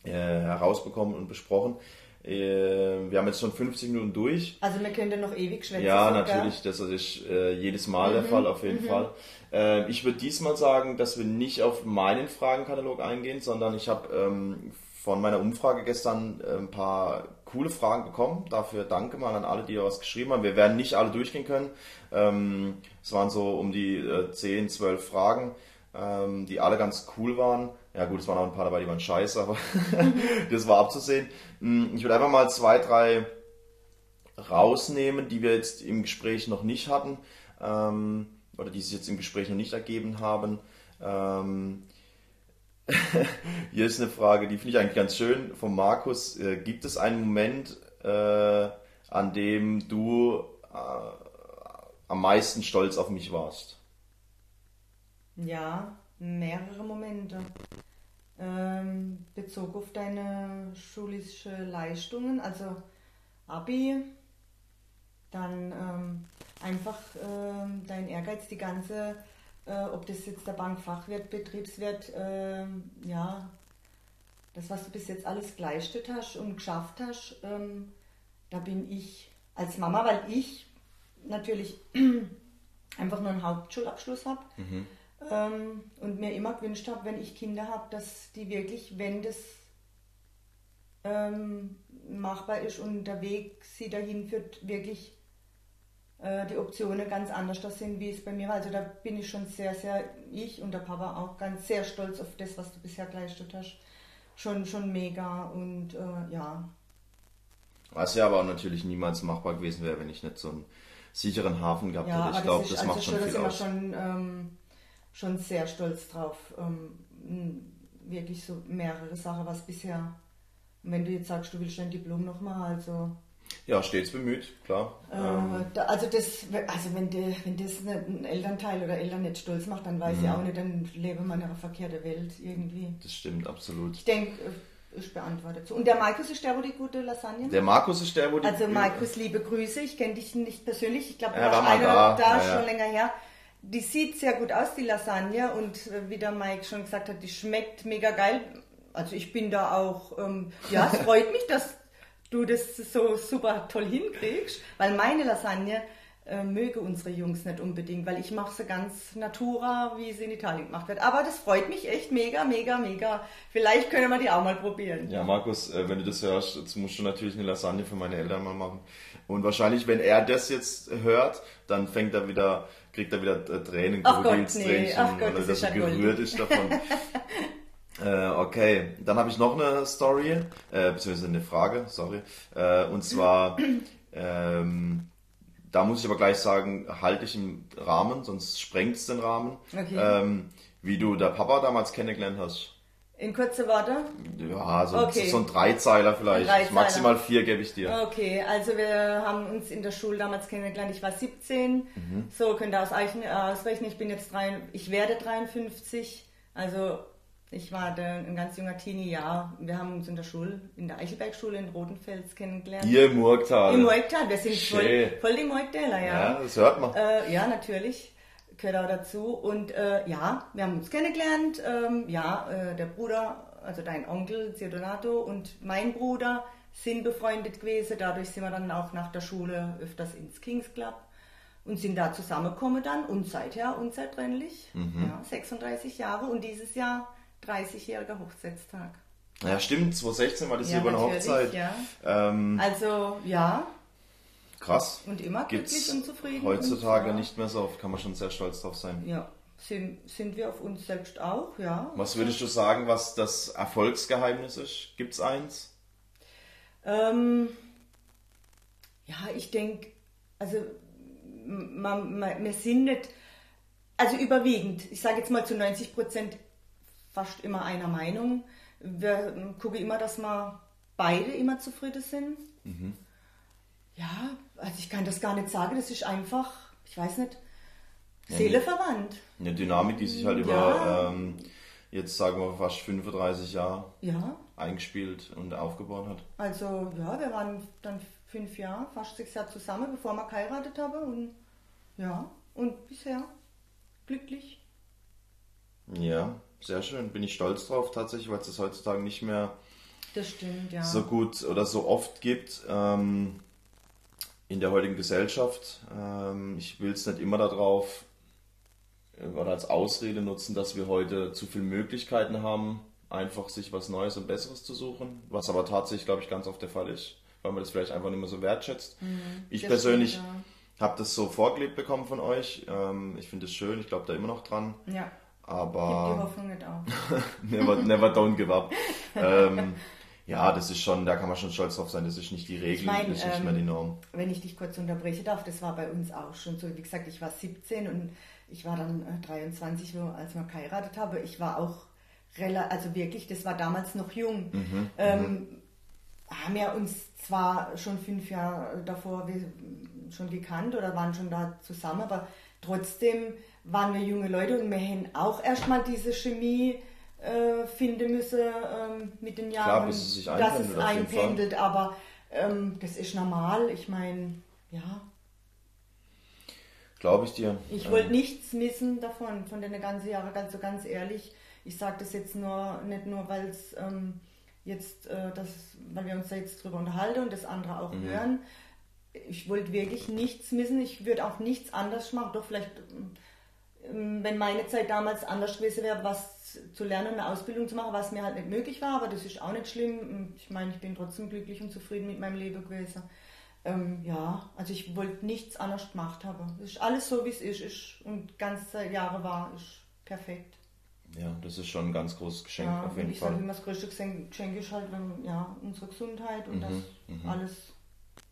äh, herausbekommen und besprochen. Äh, wir haben jetzt schon 50 Minuten durch. Also wir können noch ewig schwätzen. Ja, natürlich. Das ist äh, jedes Mal mhm. der Fall, auf jeden mhm. Fall. Äh, ich würde diesmal sagen, dass wir nicht auf meinen Fragenkatalog eingehen, sondern ich habe ähm, von meiner Umfrage gestern äh, ein paar coole Fragen bekommen. Dafür danke mal an alle, die was geschrieben haben. Wir werden nicht alle durchgehen können. Ähm, es waren so um die äh, 10, 12 Fragen, ähm, die alle ganz cool waren. Ja gut, es waren auch ein paar dabei, die waren scheiße, aber das war abzusehen. Hm, ich würde einfach mal zwei, drei rausnehmen, die wir jetzt im Gespräch noch nicht hatten ähm, oder die sich jetzt im Gespräch noch nicht ergeben haben. Ähm, hier ist eine Frage, die finde ich eigentlich ganz schön von Markus. Äh, gibt es einen Moment, äh, an dem du äh, am meisten stolz auf mich warst? Ja, mehrere Momente. Ähm, bezog auf deine schulische Leistungen, also Abi, dann ähm, einfach ähm, dein Ehrgeiz, die ganze, äh, ob das jetzt der Bankfachwirt, Betriebswirt, äh, ja, das, was du bis jetzt alles geleistet hast und geschafft hast, ähm, da bin ich als Mama, weil ich natürlich einfach nur einen Hauptschulabschluss habe. Mhm ähm, und mir immer gewünscht habe, wenn ich Kinder habe, dass die wirklich, wenn das ähm, machbar ist und der Weg sie dahin führt, wirklich äh, die Optionen ganz anders das sind, wie es bei mir war. Also da bin ich schon sehr, sehr, ich und der Papa auch ganz sehr stolz auf das, was du bisher geleistet hast. Schon, schon mega und äh, ja. Was ja aber auch natürlich niemals machbar gewesen wäre, wenn ich nicht so einen sicheren Hafen gehabt ja, hätte. Ich glaube, das, das also macht schon viel aus. Schon, ähm, schon sehr stolz drauf. Ähm, wirklich so mehrere Sachen, was bisher, wenn du jetzt sagst, du willst dein Diplom nochmal, also. Ja, stets bemüht, klar. Äh, also das, also wenn, die, wenn das ein Elternteil oder Eltern nicht stolz macht, dann weiß mhm. ich auch nicht, dann lebe man in einer verkehrten Welt irgendwie. Das stimmt, absolut. Ich denke, ich beantworte zu. Und der Markus ist der, wo die gute Lasagne Der Markus ist der, wo die Also Markus, liebe Grüße, ich kenne dich nicht persönlich, ich glaube, du warst war einer da, da ja, schon ja. länger her die sieht sehr gut aus, die Lasagne. Und äh, wie der Mike schon gesagt hat, die schmeckt mega geil. Also ich bin da auch, ähm, ja, es freut mich, dass du das so super toll hinkriegst, weil meine Lasagne äh, möge unsere Jungs nicht unbedingt, weil ich mache sie ganz natura, wie sie in Italien gemacht wird. Aber das freut mich echt mega, mega, mega. Vielleicht können wir die auch mal probieren. Ja, Markus, äh, wenn du das hörst, jetzt musst du natürlich eine Lasagne für meine Eltern mal machen. Und wahrscheinlich, wenn er das jetzt hört, dann fängt er wieder kriegt er wieder äh, Tränen, Gott, nee. Ach Gott, weil er so gerührt ist davon. äh, okay, dann habe ich noch eine Story, äh, beziehungsweise eine Frage, sorry. Äh, und zwar, ähm, da muss ich aber gleich sagen, halte ich im Rahmen, sonst sprengt es den Rahmen. Okay. Ähm, wie du der Papa damals kennengelernt hast. In kurze Worte? Ja, so, okay. so ein Dreizeiler vielleicht. Dreizeiler. Maximal vier gebe ich dir. Okay, also wir haben uns in der Schule damals kennengelernt. Ich war 17. Mhm. So könnt ihr ausrechnen, ausrechnen. Ich bin jetzt drei, ich werde 53. Also Ich war ein ganz junger Teenie, ja. Wir haben uns in der Schule, in der Eichelbergschule in Rotenfels kennengelernt. Hier im Murgtal. Im Murgtal, wir sind voll, Schön. voll die Murgtaler, ja. Ja, das hört man. Äh, ja, natürlich. Gehört auch dazu. Und äh, ja, wir haben uns kennengelernt. Ähm, ja, äh, der Bruder, also dein Onkel Ziodonato und mein Bruder sind befreundet gewesen. Dadurch sind wir dann auch nach der Schule öfters ins Kings Club und sind da zusammengekommen dann und seither unzertrennlich. Mhm. Ja, 36 Jahre und dieses Jahr 30-jähriger Hochzeitstag. Ja, stimmt, 2016 war das Ja, hier über eine Hochzeit. ja. Ähm, Also ja, krass. und immer glücklich Gibt's und zufrieden. heutzutage und, ja. nicht mehr so oft, kann man schon sehr stolz drauf sein. Ja, sind, sind wir auf uns selbst auch, ja. Was würdest du sagen, was das Erfolgsgeheimnis ist? Gibt's eins? Ähm, ja, ich denke, also man, man, wir sind nicht, also überwiegend, ich sage jetzt mal zu 90 Prozent fast immer einer Meinung. Wir gucken immer, dass wir beide immer zufrieden sind. Ja, also ich kann das gar nicht sagen, das ist einfach, ich weiß nicht, Seele verwandt. Eine Dynamik, die sich halt über Ja. ähm, jetzt sagen wir fast 35 Jahre Ja, eingespielt und aufgebaut hat. Also ja, wir waren dann fünf Jahre, fast sechs Jahre zusammen, bevor wir geheiratet haben. Und ja, und bisher glücklich. Ja, sehr schön. Bin ich stolz drauf tatsächlich, weil es das heutzutage nicht mehr Das stimmt, ja. so gut oder so oft gibt ähm, in der heutigen Gesellschaft. Ähm, ich will es nicht immer darauf äh, oder als Ausrede nutzen, dass wir heute zu viele Möglichkeiten haben, einfach sich was Neues und Besseres zu suchen, was aber tatsächlich, glaube ich, ganz oft der Fall ist, weil man das vielleicht einfach nicht mehr so wertschätzt. ich das persönlich stimmt, habe das so vorgelebt bekommen von euch. Ähm, ich finde es schön, ich glaube da immer noch dran. Ja, gib die Aber Hoffnung nicht auf. never, never don't give up. ähm, ja, das ist schon, da kann man schon stolz drauf sein, das ist nicht die Regel, mein, das ist nicht ähm, mehr die Norm. Wenn ich dich kurz unterbrechen darf, das war bei uns auch schon so. Wie gesagt, ich war 17 und ich war dann äh, 23, wo, als wir geheiratet haben. Ich war auch relativ, also wirklich, das war damals noch jung. Mhm, ähm, haben ja uns zwar schon fünf Jahre davor wir- schon gekannt oder waren schon da zusammen, aber trotzdem waren wir junge Leute und wir haben auch erstmal diese Chemie äh, finden müssen ähm, mit den Jahren, bis es sich dass es einpendelt, aber ähm, das ist normal. Ich meine, ja, Glaube ich dir. ich Ähm, wollte nichts missen davon, von den ganzen Jahren, ganz so ganz ehrlich. Ich sage das jetzt nur nicht nur, weil es ähm, jetzt, äh, das, weil wir uns da jetzt drüber unterhalten und das andere auch Mhm. hören. Ich wollte wirklich nichts missen. Ich würde auch nichts anders machen. Doch vielleicht, ähm, wenn meine Zeit damals anders gewesen wäre, was zu lernen, eine Ausbildung zu machen, was mir halt nicht möglich war, aber das ist auch nicht schlimm. Ich meine, ich bin trotzdem glücklich und zufrieden mit meinem Leben gewesen. Ähm, ja, also ich wollte nichts anders gemacht haben. Es ist alles so, wie es ist, ist und ganze Jahre war, ist perfekt. Ja, das ist schon ein ganz großes Geschenk Ja, auf jeden ich sage Fall. immer, das größte Geschenk ist halt wenn, ja, unsere Gesundheit und Mhm, das alles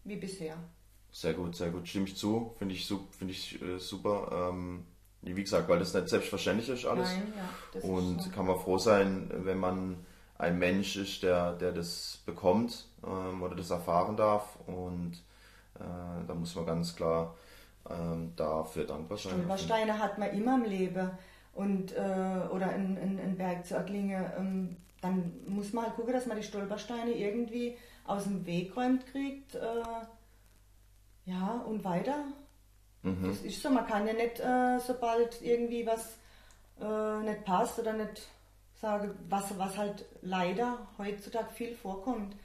wie bisher. Sehr gut, sehr gut. Stimme ich zu. Finde ich, finde ich äh, super. Ähm, wie gesagt, weil das nicht selbstverständlich ist alles. Nein, ja, Und ist kann man froh sein, wenn man ein Mensch ist, der, der das bekommt ähm, oder das erfahren darf. Und äh, da muss man ganz klar ähm, dafür dankbar sein. Stolpersteine hat man immer im Leben und äh, oder einen ein Berg zu erklingen. Ähm, dann muss man halt gucken, dass man die Stolpersteine irgendwie aus dem Weg räumt kriegt. Äh, ja, und weiter. Mhm. Das ist so, man kann ja nicht, äh, sobald irgendwie was äh, nicht passt oder nicht sage, was, was halt leider heutzutage viel vorkommt.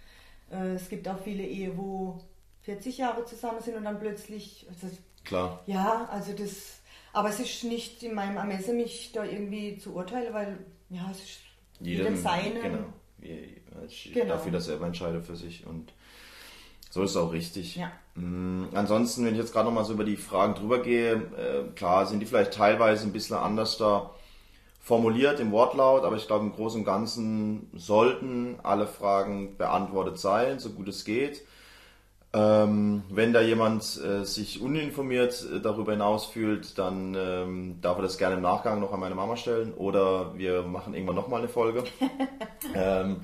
Äh, es gibt auch viele Ehe, wo 40 Jahre zusammen sind und dann plötzlich, also Klar. ja, also das, aber es ist nicht in meinem Ermessen, mich da irgendwie zu urteilen, weil, ja, es ist jedem seine. Genau. Ich Genau. darf jeder selber entscheiden für sich und so ist auch richtig. Ja. Mm, Ansonsten, wenn ich jetzt gerade nochmal so über die Fragen drüber gehe, äh, klar sind die vielleicht teilweise ein bisschen anders da formuliert im Wortlaut, aber ich glaube im Großen und Ganzen sollten alle Fragen beantwortet sein, so gut es geht. Ähm, wenn da jemand äh, sich uninformiert äh, darüber hinaus fühlt, dann ähm, darf er das gerne im Nachgang noch an meine Mama stellen oder wir machen irgendwann nochmal eine Folge. ähm,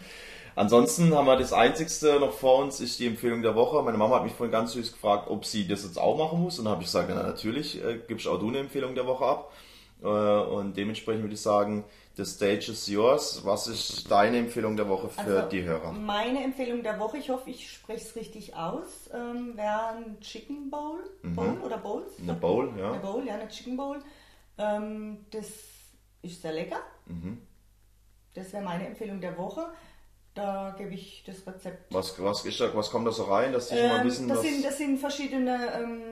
ansonsten haben wir das Einzigste noch vor uns, ist die Empfehlung der Woche. Meine Mama hat mich vorhin ganz süß gefragt, ob sie das jetzt auch machen muss und dann habe ich gesagt, na natürlich, äh, gibst auch du eine Empfehlung der Woche ab. Äh, und dementsprechend würde ich sagen, The stage is yours. Was ist deine Empfehlung der Woche für Also, die Hörer? Meine Empfehlung der Woche, ich hoffe, ich spreche es richtig aus, ähm, wäre ein Chicken Bowl. Bowl oder Bowls? Mhm. Eine Bowl, ja. Eine Bowl, ja, eine Chicken Bowl. Ähm, das ist sehr lecker. Mhm. Das wäre meine Empfehlung der Woche. Da gebe ich das Rezept. Was, was, ist da, was kommt da so rein, dass die schon mal Ähm, wissen, das, was... sind, das sind verschiedene ähm,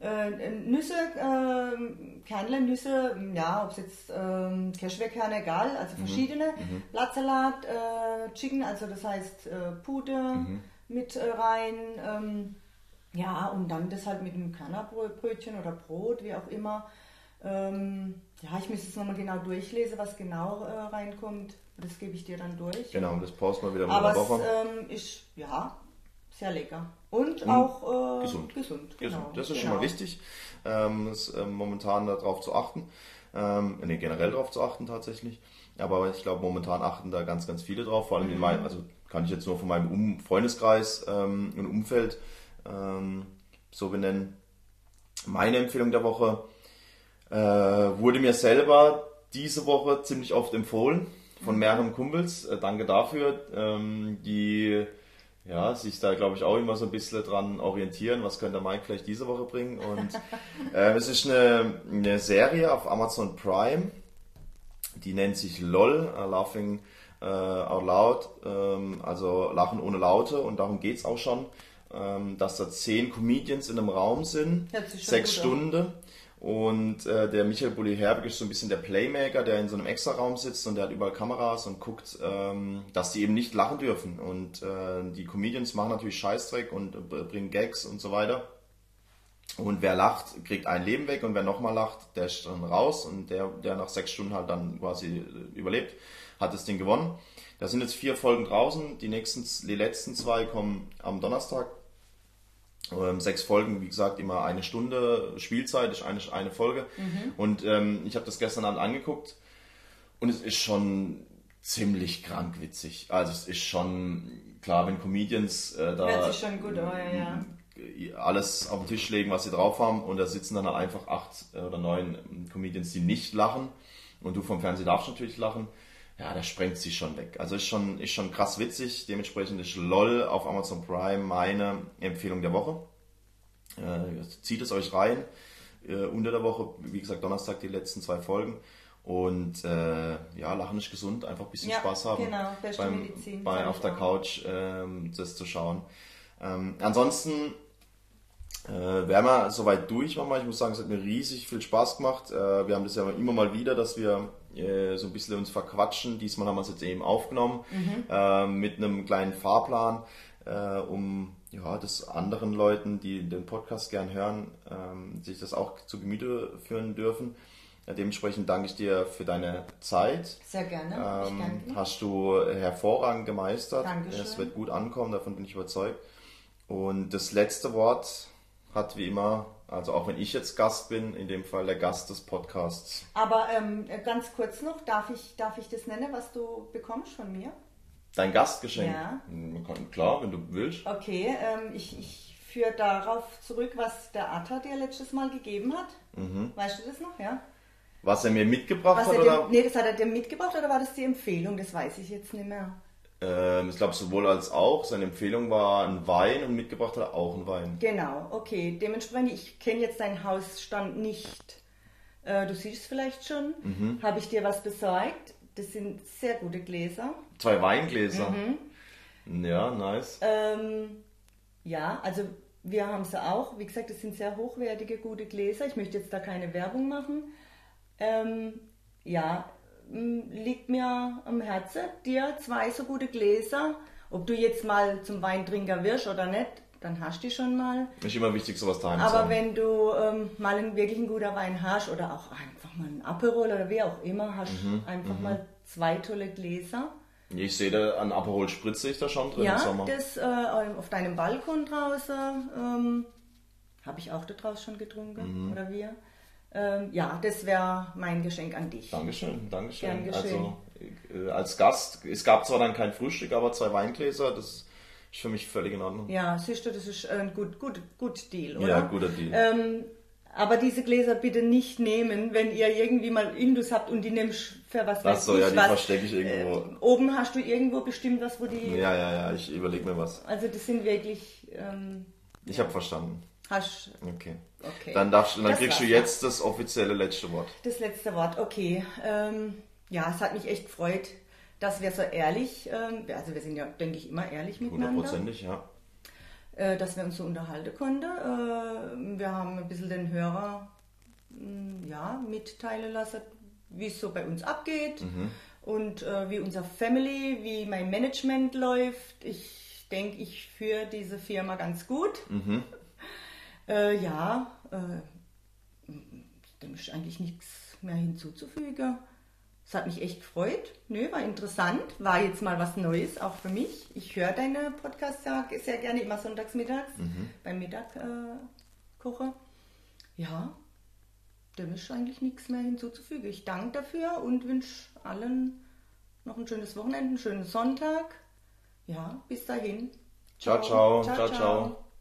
äh, Nüsse, ähm, Kernle, Nüsse, ja, ob es jetzt ähm, Cashewkerne, egal, Mhm. also verschiedene. Blattsalat, äh, Chicken, also das heißt äh, Pude Mhm. mit äh, rein. Ähm, ja, und dann das halt mit einem Körnerbrötchen oder Brot, wie auch immer. Ähm, ja, ich müsste es nochmal genau durchlesen, was genau äh, reinkommt. Das gebe ich dir dann durch. Genau, das posten wir wieder mit Aber der es Woche. ähm, ist ja sehr lecker. Und auch äh, gesund. gesund. Gesund. Genau. Das ist schon genau. mal wichtig, ähm, ist, ähm, momentan darauf zu achten. Ähm, nee, generell darauf zu achten tatsächlich. Aber ich glaube, momentan achten da ganz, ganz viele drauf. Vor allem Mhm. in meinem, also kann ich jetzt nur von meinem um Freundeskreis ähm, und Umfeld ähm, so benennen. Meine Empfehlung der Woche äh, wurde mir selber diese Woche ziemlich oft empfohlen von mehreren Kumpels. Äh, danke dafür. Ähm, die ja, sich da glaube ich auch immer so ein bisschen dran orientieren, was könnte Mike vielleicht diese Woche bringen. Und äh, es ist eine, eine Serie auf Amazon Prime, die nennt sich LOL, uh, Laughing äh, Out Loud, ähm, also Lachen ohne Laute und darum geht es auch schon, ähm, dass da zehn Comedians in einem Raum sind, sechs gut an. Und äh, der Michael Bulli Herbig ist so ein bisschen der Playmaker, der in so einem Extra-Raum sitzt und der hat überall Kameras und guckt, ähm, dass die eben nicht lachen dürfen. Und äh, die Comedians machen natürlich Scheißdreck und äh, bringen Gags und so weiter. Und wer lacht, kriegt ein Leben weg und wer nochmal lacht, der ist dann raus und der, der nach sechs Stunden halt dann quasi äh, überlebt, hat das Ding gewonnen. Da sind jetzt vier Folgen draußen, die nächsten, die letzten zwei kommen am Donnerstag. Ähm, sechs Folgen, wie gesagt, immer eine Stunde Spielzeit, ist eine, eine Folge. Und ähm, ich habe das gestern Abend angeguckt und es ist schon ziemlich krank witzig. Also es ist schon klar, wenn Comedians äh, da gut ja, ja. alles auf den Tisch legen, was sie drauf haben und da sitzen dann halt einfach acht äh, oder neun Comedians, die nicht lachen und du vom Fernsehen darfst natürlich lachen. Ja, da sprengt sie schon weg. Also ist schon, ist schon krass witzig. Dementsprechend ist LOL auf Amazon Prime meine Empfehlung der Woche. Äh, zieht es euch rein. Äh, unter der Woche, wie gesagt, Donnerstag die letzten zwei Folgen. Und äh, ja, Lachen ist gesund, einfach ein bisschen Ja, Spaß haben. genau, beste beim, Medizin, bei auf der auch. Couch ähm, das zu schauen. Ähm, ansonsten äh, wären wir soweit durch, Mama. Ich muss sagen, es hat mir riesig viel Spaß gemacht. Äh, wir haben das ja immer mal wieder, dass wir äh, so ein bisschen uns verquatschen. Diesmal haben wir es jetzt eben aufgenommen äh, mit einem kleinen Fahrplan, äh, um ja, das anderen Leuten, die den Podcast gern hören, ähm, sich das auch zu Gemüte führen dürfen. Äh, dementsprechend danke ich dir für deine Zeit. Sehr gerne. Ähm, hast du hervorragend gemeistert. Dankeschön. Es wird gut ankommen, davon bin ich überzeugt. Und das letzte Wort hat wie immer, also auch wenn ich jetzt Gast bin, in dem Fall der Gast des Podcasts. Aber ähm, ganz kurz noch, darf ich, darf ich das nennen, was du bekommst von mir? Dein Gastgeschenk. Ja. Kann- Klar, wenn du willst. Okay, ähm, ich, ich führe darauf zurück, was der Atta dir letztes Mal gegeben hat. Mhm. Weißt du das noch, ja? Was er mir mitgebracht Was hat, er oder? dir, nee, das hat er dir mitgebracht oder war das die Empfehlung? Das weiß ich jetzt nicht mehr. Ähm, ich glaube sowohl als auch. Seine Empfehlung war ein Wein und mitgebracht hat er auch einen Wein. Genau, okay. Dementsprechend, ich kenne jetzt deinen Hausstand nicht. Äh, du siehst es vielleicht schon. Mhm. Habe ich dir was besorgt? Das sind sehr gute Gläser. Zwei Weingläser. Mhm. Ja, nice. Ähm, ja, also wir haben sie auch. Wie gesagt, das sind sehr hochwertige, gute Gläser. Ich möchte jetzt da keine Werbung machen. Ähm, ja, liegt mir am Herzen, dir zwei so gute Gläser. Ob du jetzt mal zum Weintrinker wirst oder nicht, dann hast du die schon mal. Ist immer wichtig, sowas daheim zu Aber wenn du ähm, mal einen wirklich einen guter Wein hast oder auch einfach mal einen Aperol oder wie auch immer, hast Mhm, einfach mal zwei tolle Gläser. Ich sehe da an Aperol Spritze ich da schon drin im Ja, Sommer. das äh, auf deinem Balkon draußen ähm, habe ich auch da draußen schon getrunken Mhm. oder wir. Ähm, ja, das wäre mein Geschenk an dich. Dankeschön, Dankeschön. Gern. Also äh, als Gast, es gab zwar dann kein Frühstück, aber zwei Weingläser, das ist für mich völlig in Ordnung. Ja, siehst du, das ist ein gut, gut, gut Deal, oder? Ja, guter Deal. Ähm, Aber diese Gläser bitte nicht nehmen, wenn ihr irgendwie mal Indus habt und die nimmst für was Ach so, ich ja, die was. verstecke ich irgendwo. Äh, oben hast du irgendwo bestimmt was, wo die. Ja, ja, ja, ich überlege mir was. Also das sind wirklich. Ähm, Ich habe verstanden. Hast, Okay. okay. Dann, darfst, dann Das kriegst du jetzt das offizielle letzte Wort. Das letzte Wort, okay. Ähm, ja, es hat mich echt gefreut, dass wir so ehrlich, ähm, also wir sind ja, denke ich, immer ehrlich miteinander, Hundertprozentig, ja. äh, dass wir uns so unterhalten konnten. Äh, wir haben ein bisschen den Hörer mh, ja, mitteilen lassen, wie es so bei uns abgeht und äh, wie unser Family, wie mein Management läuft. Ich denke, ich führe diese Firma ganz gut. Äh, ja, äh, dem ist eigentlich nichts mehr hinzuzufügen. Es hat mich echt gefreut. Nö, war interessant. War jetzt mal was Neues, auch für mich. Ich höre deine Podcasts ja sehr gerne, immer sonntags mittags, beim Mittag äh, koche. Ja, dem ist eigentlich nichts mehr hinzuzufügen. Ich danke dafür und wünsche allen noch ein schönes Wochenende, einen schönen Sonntag. Ja, bis dahin. Ciao, ciao, ciao, ciao.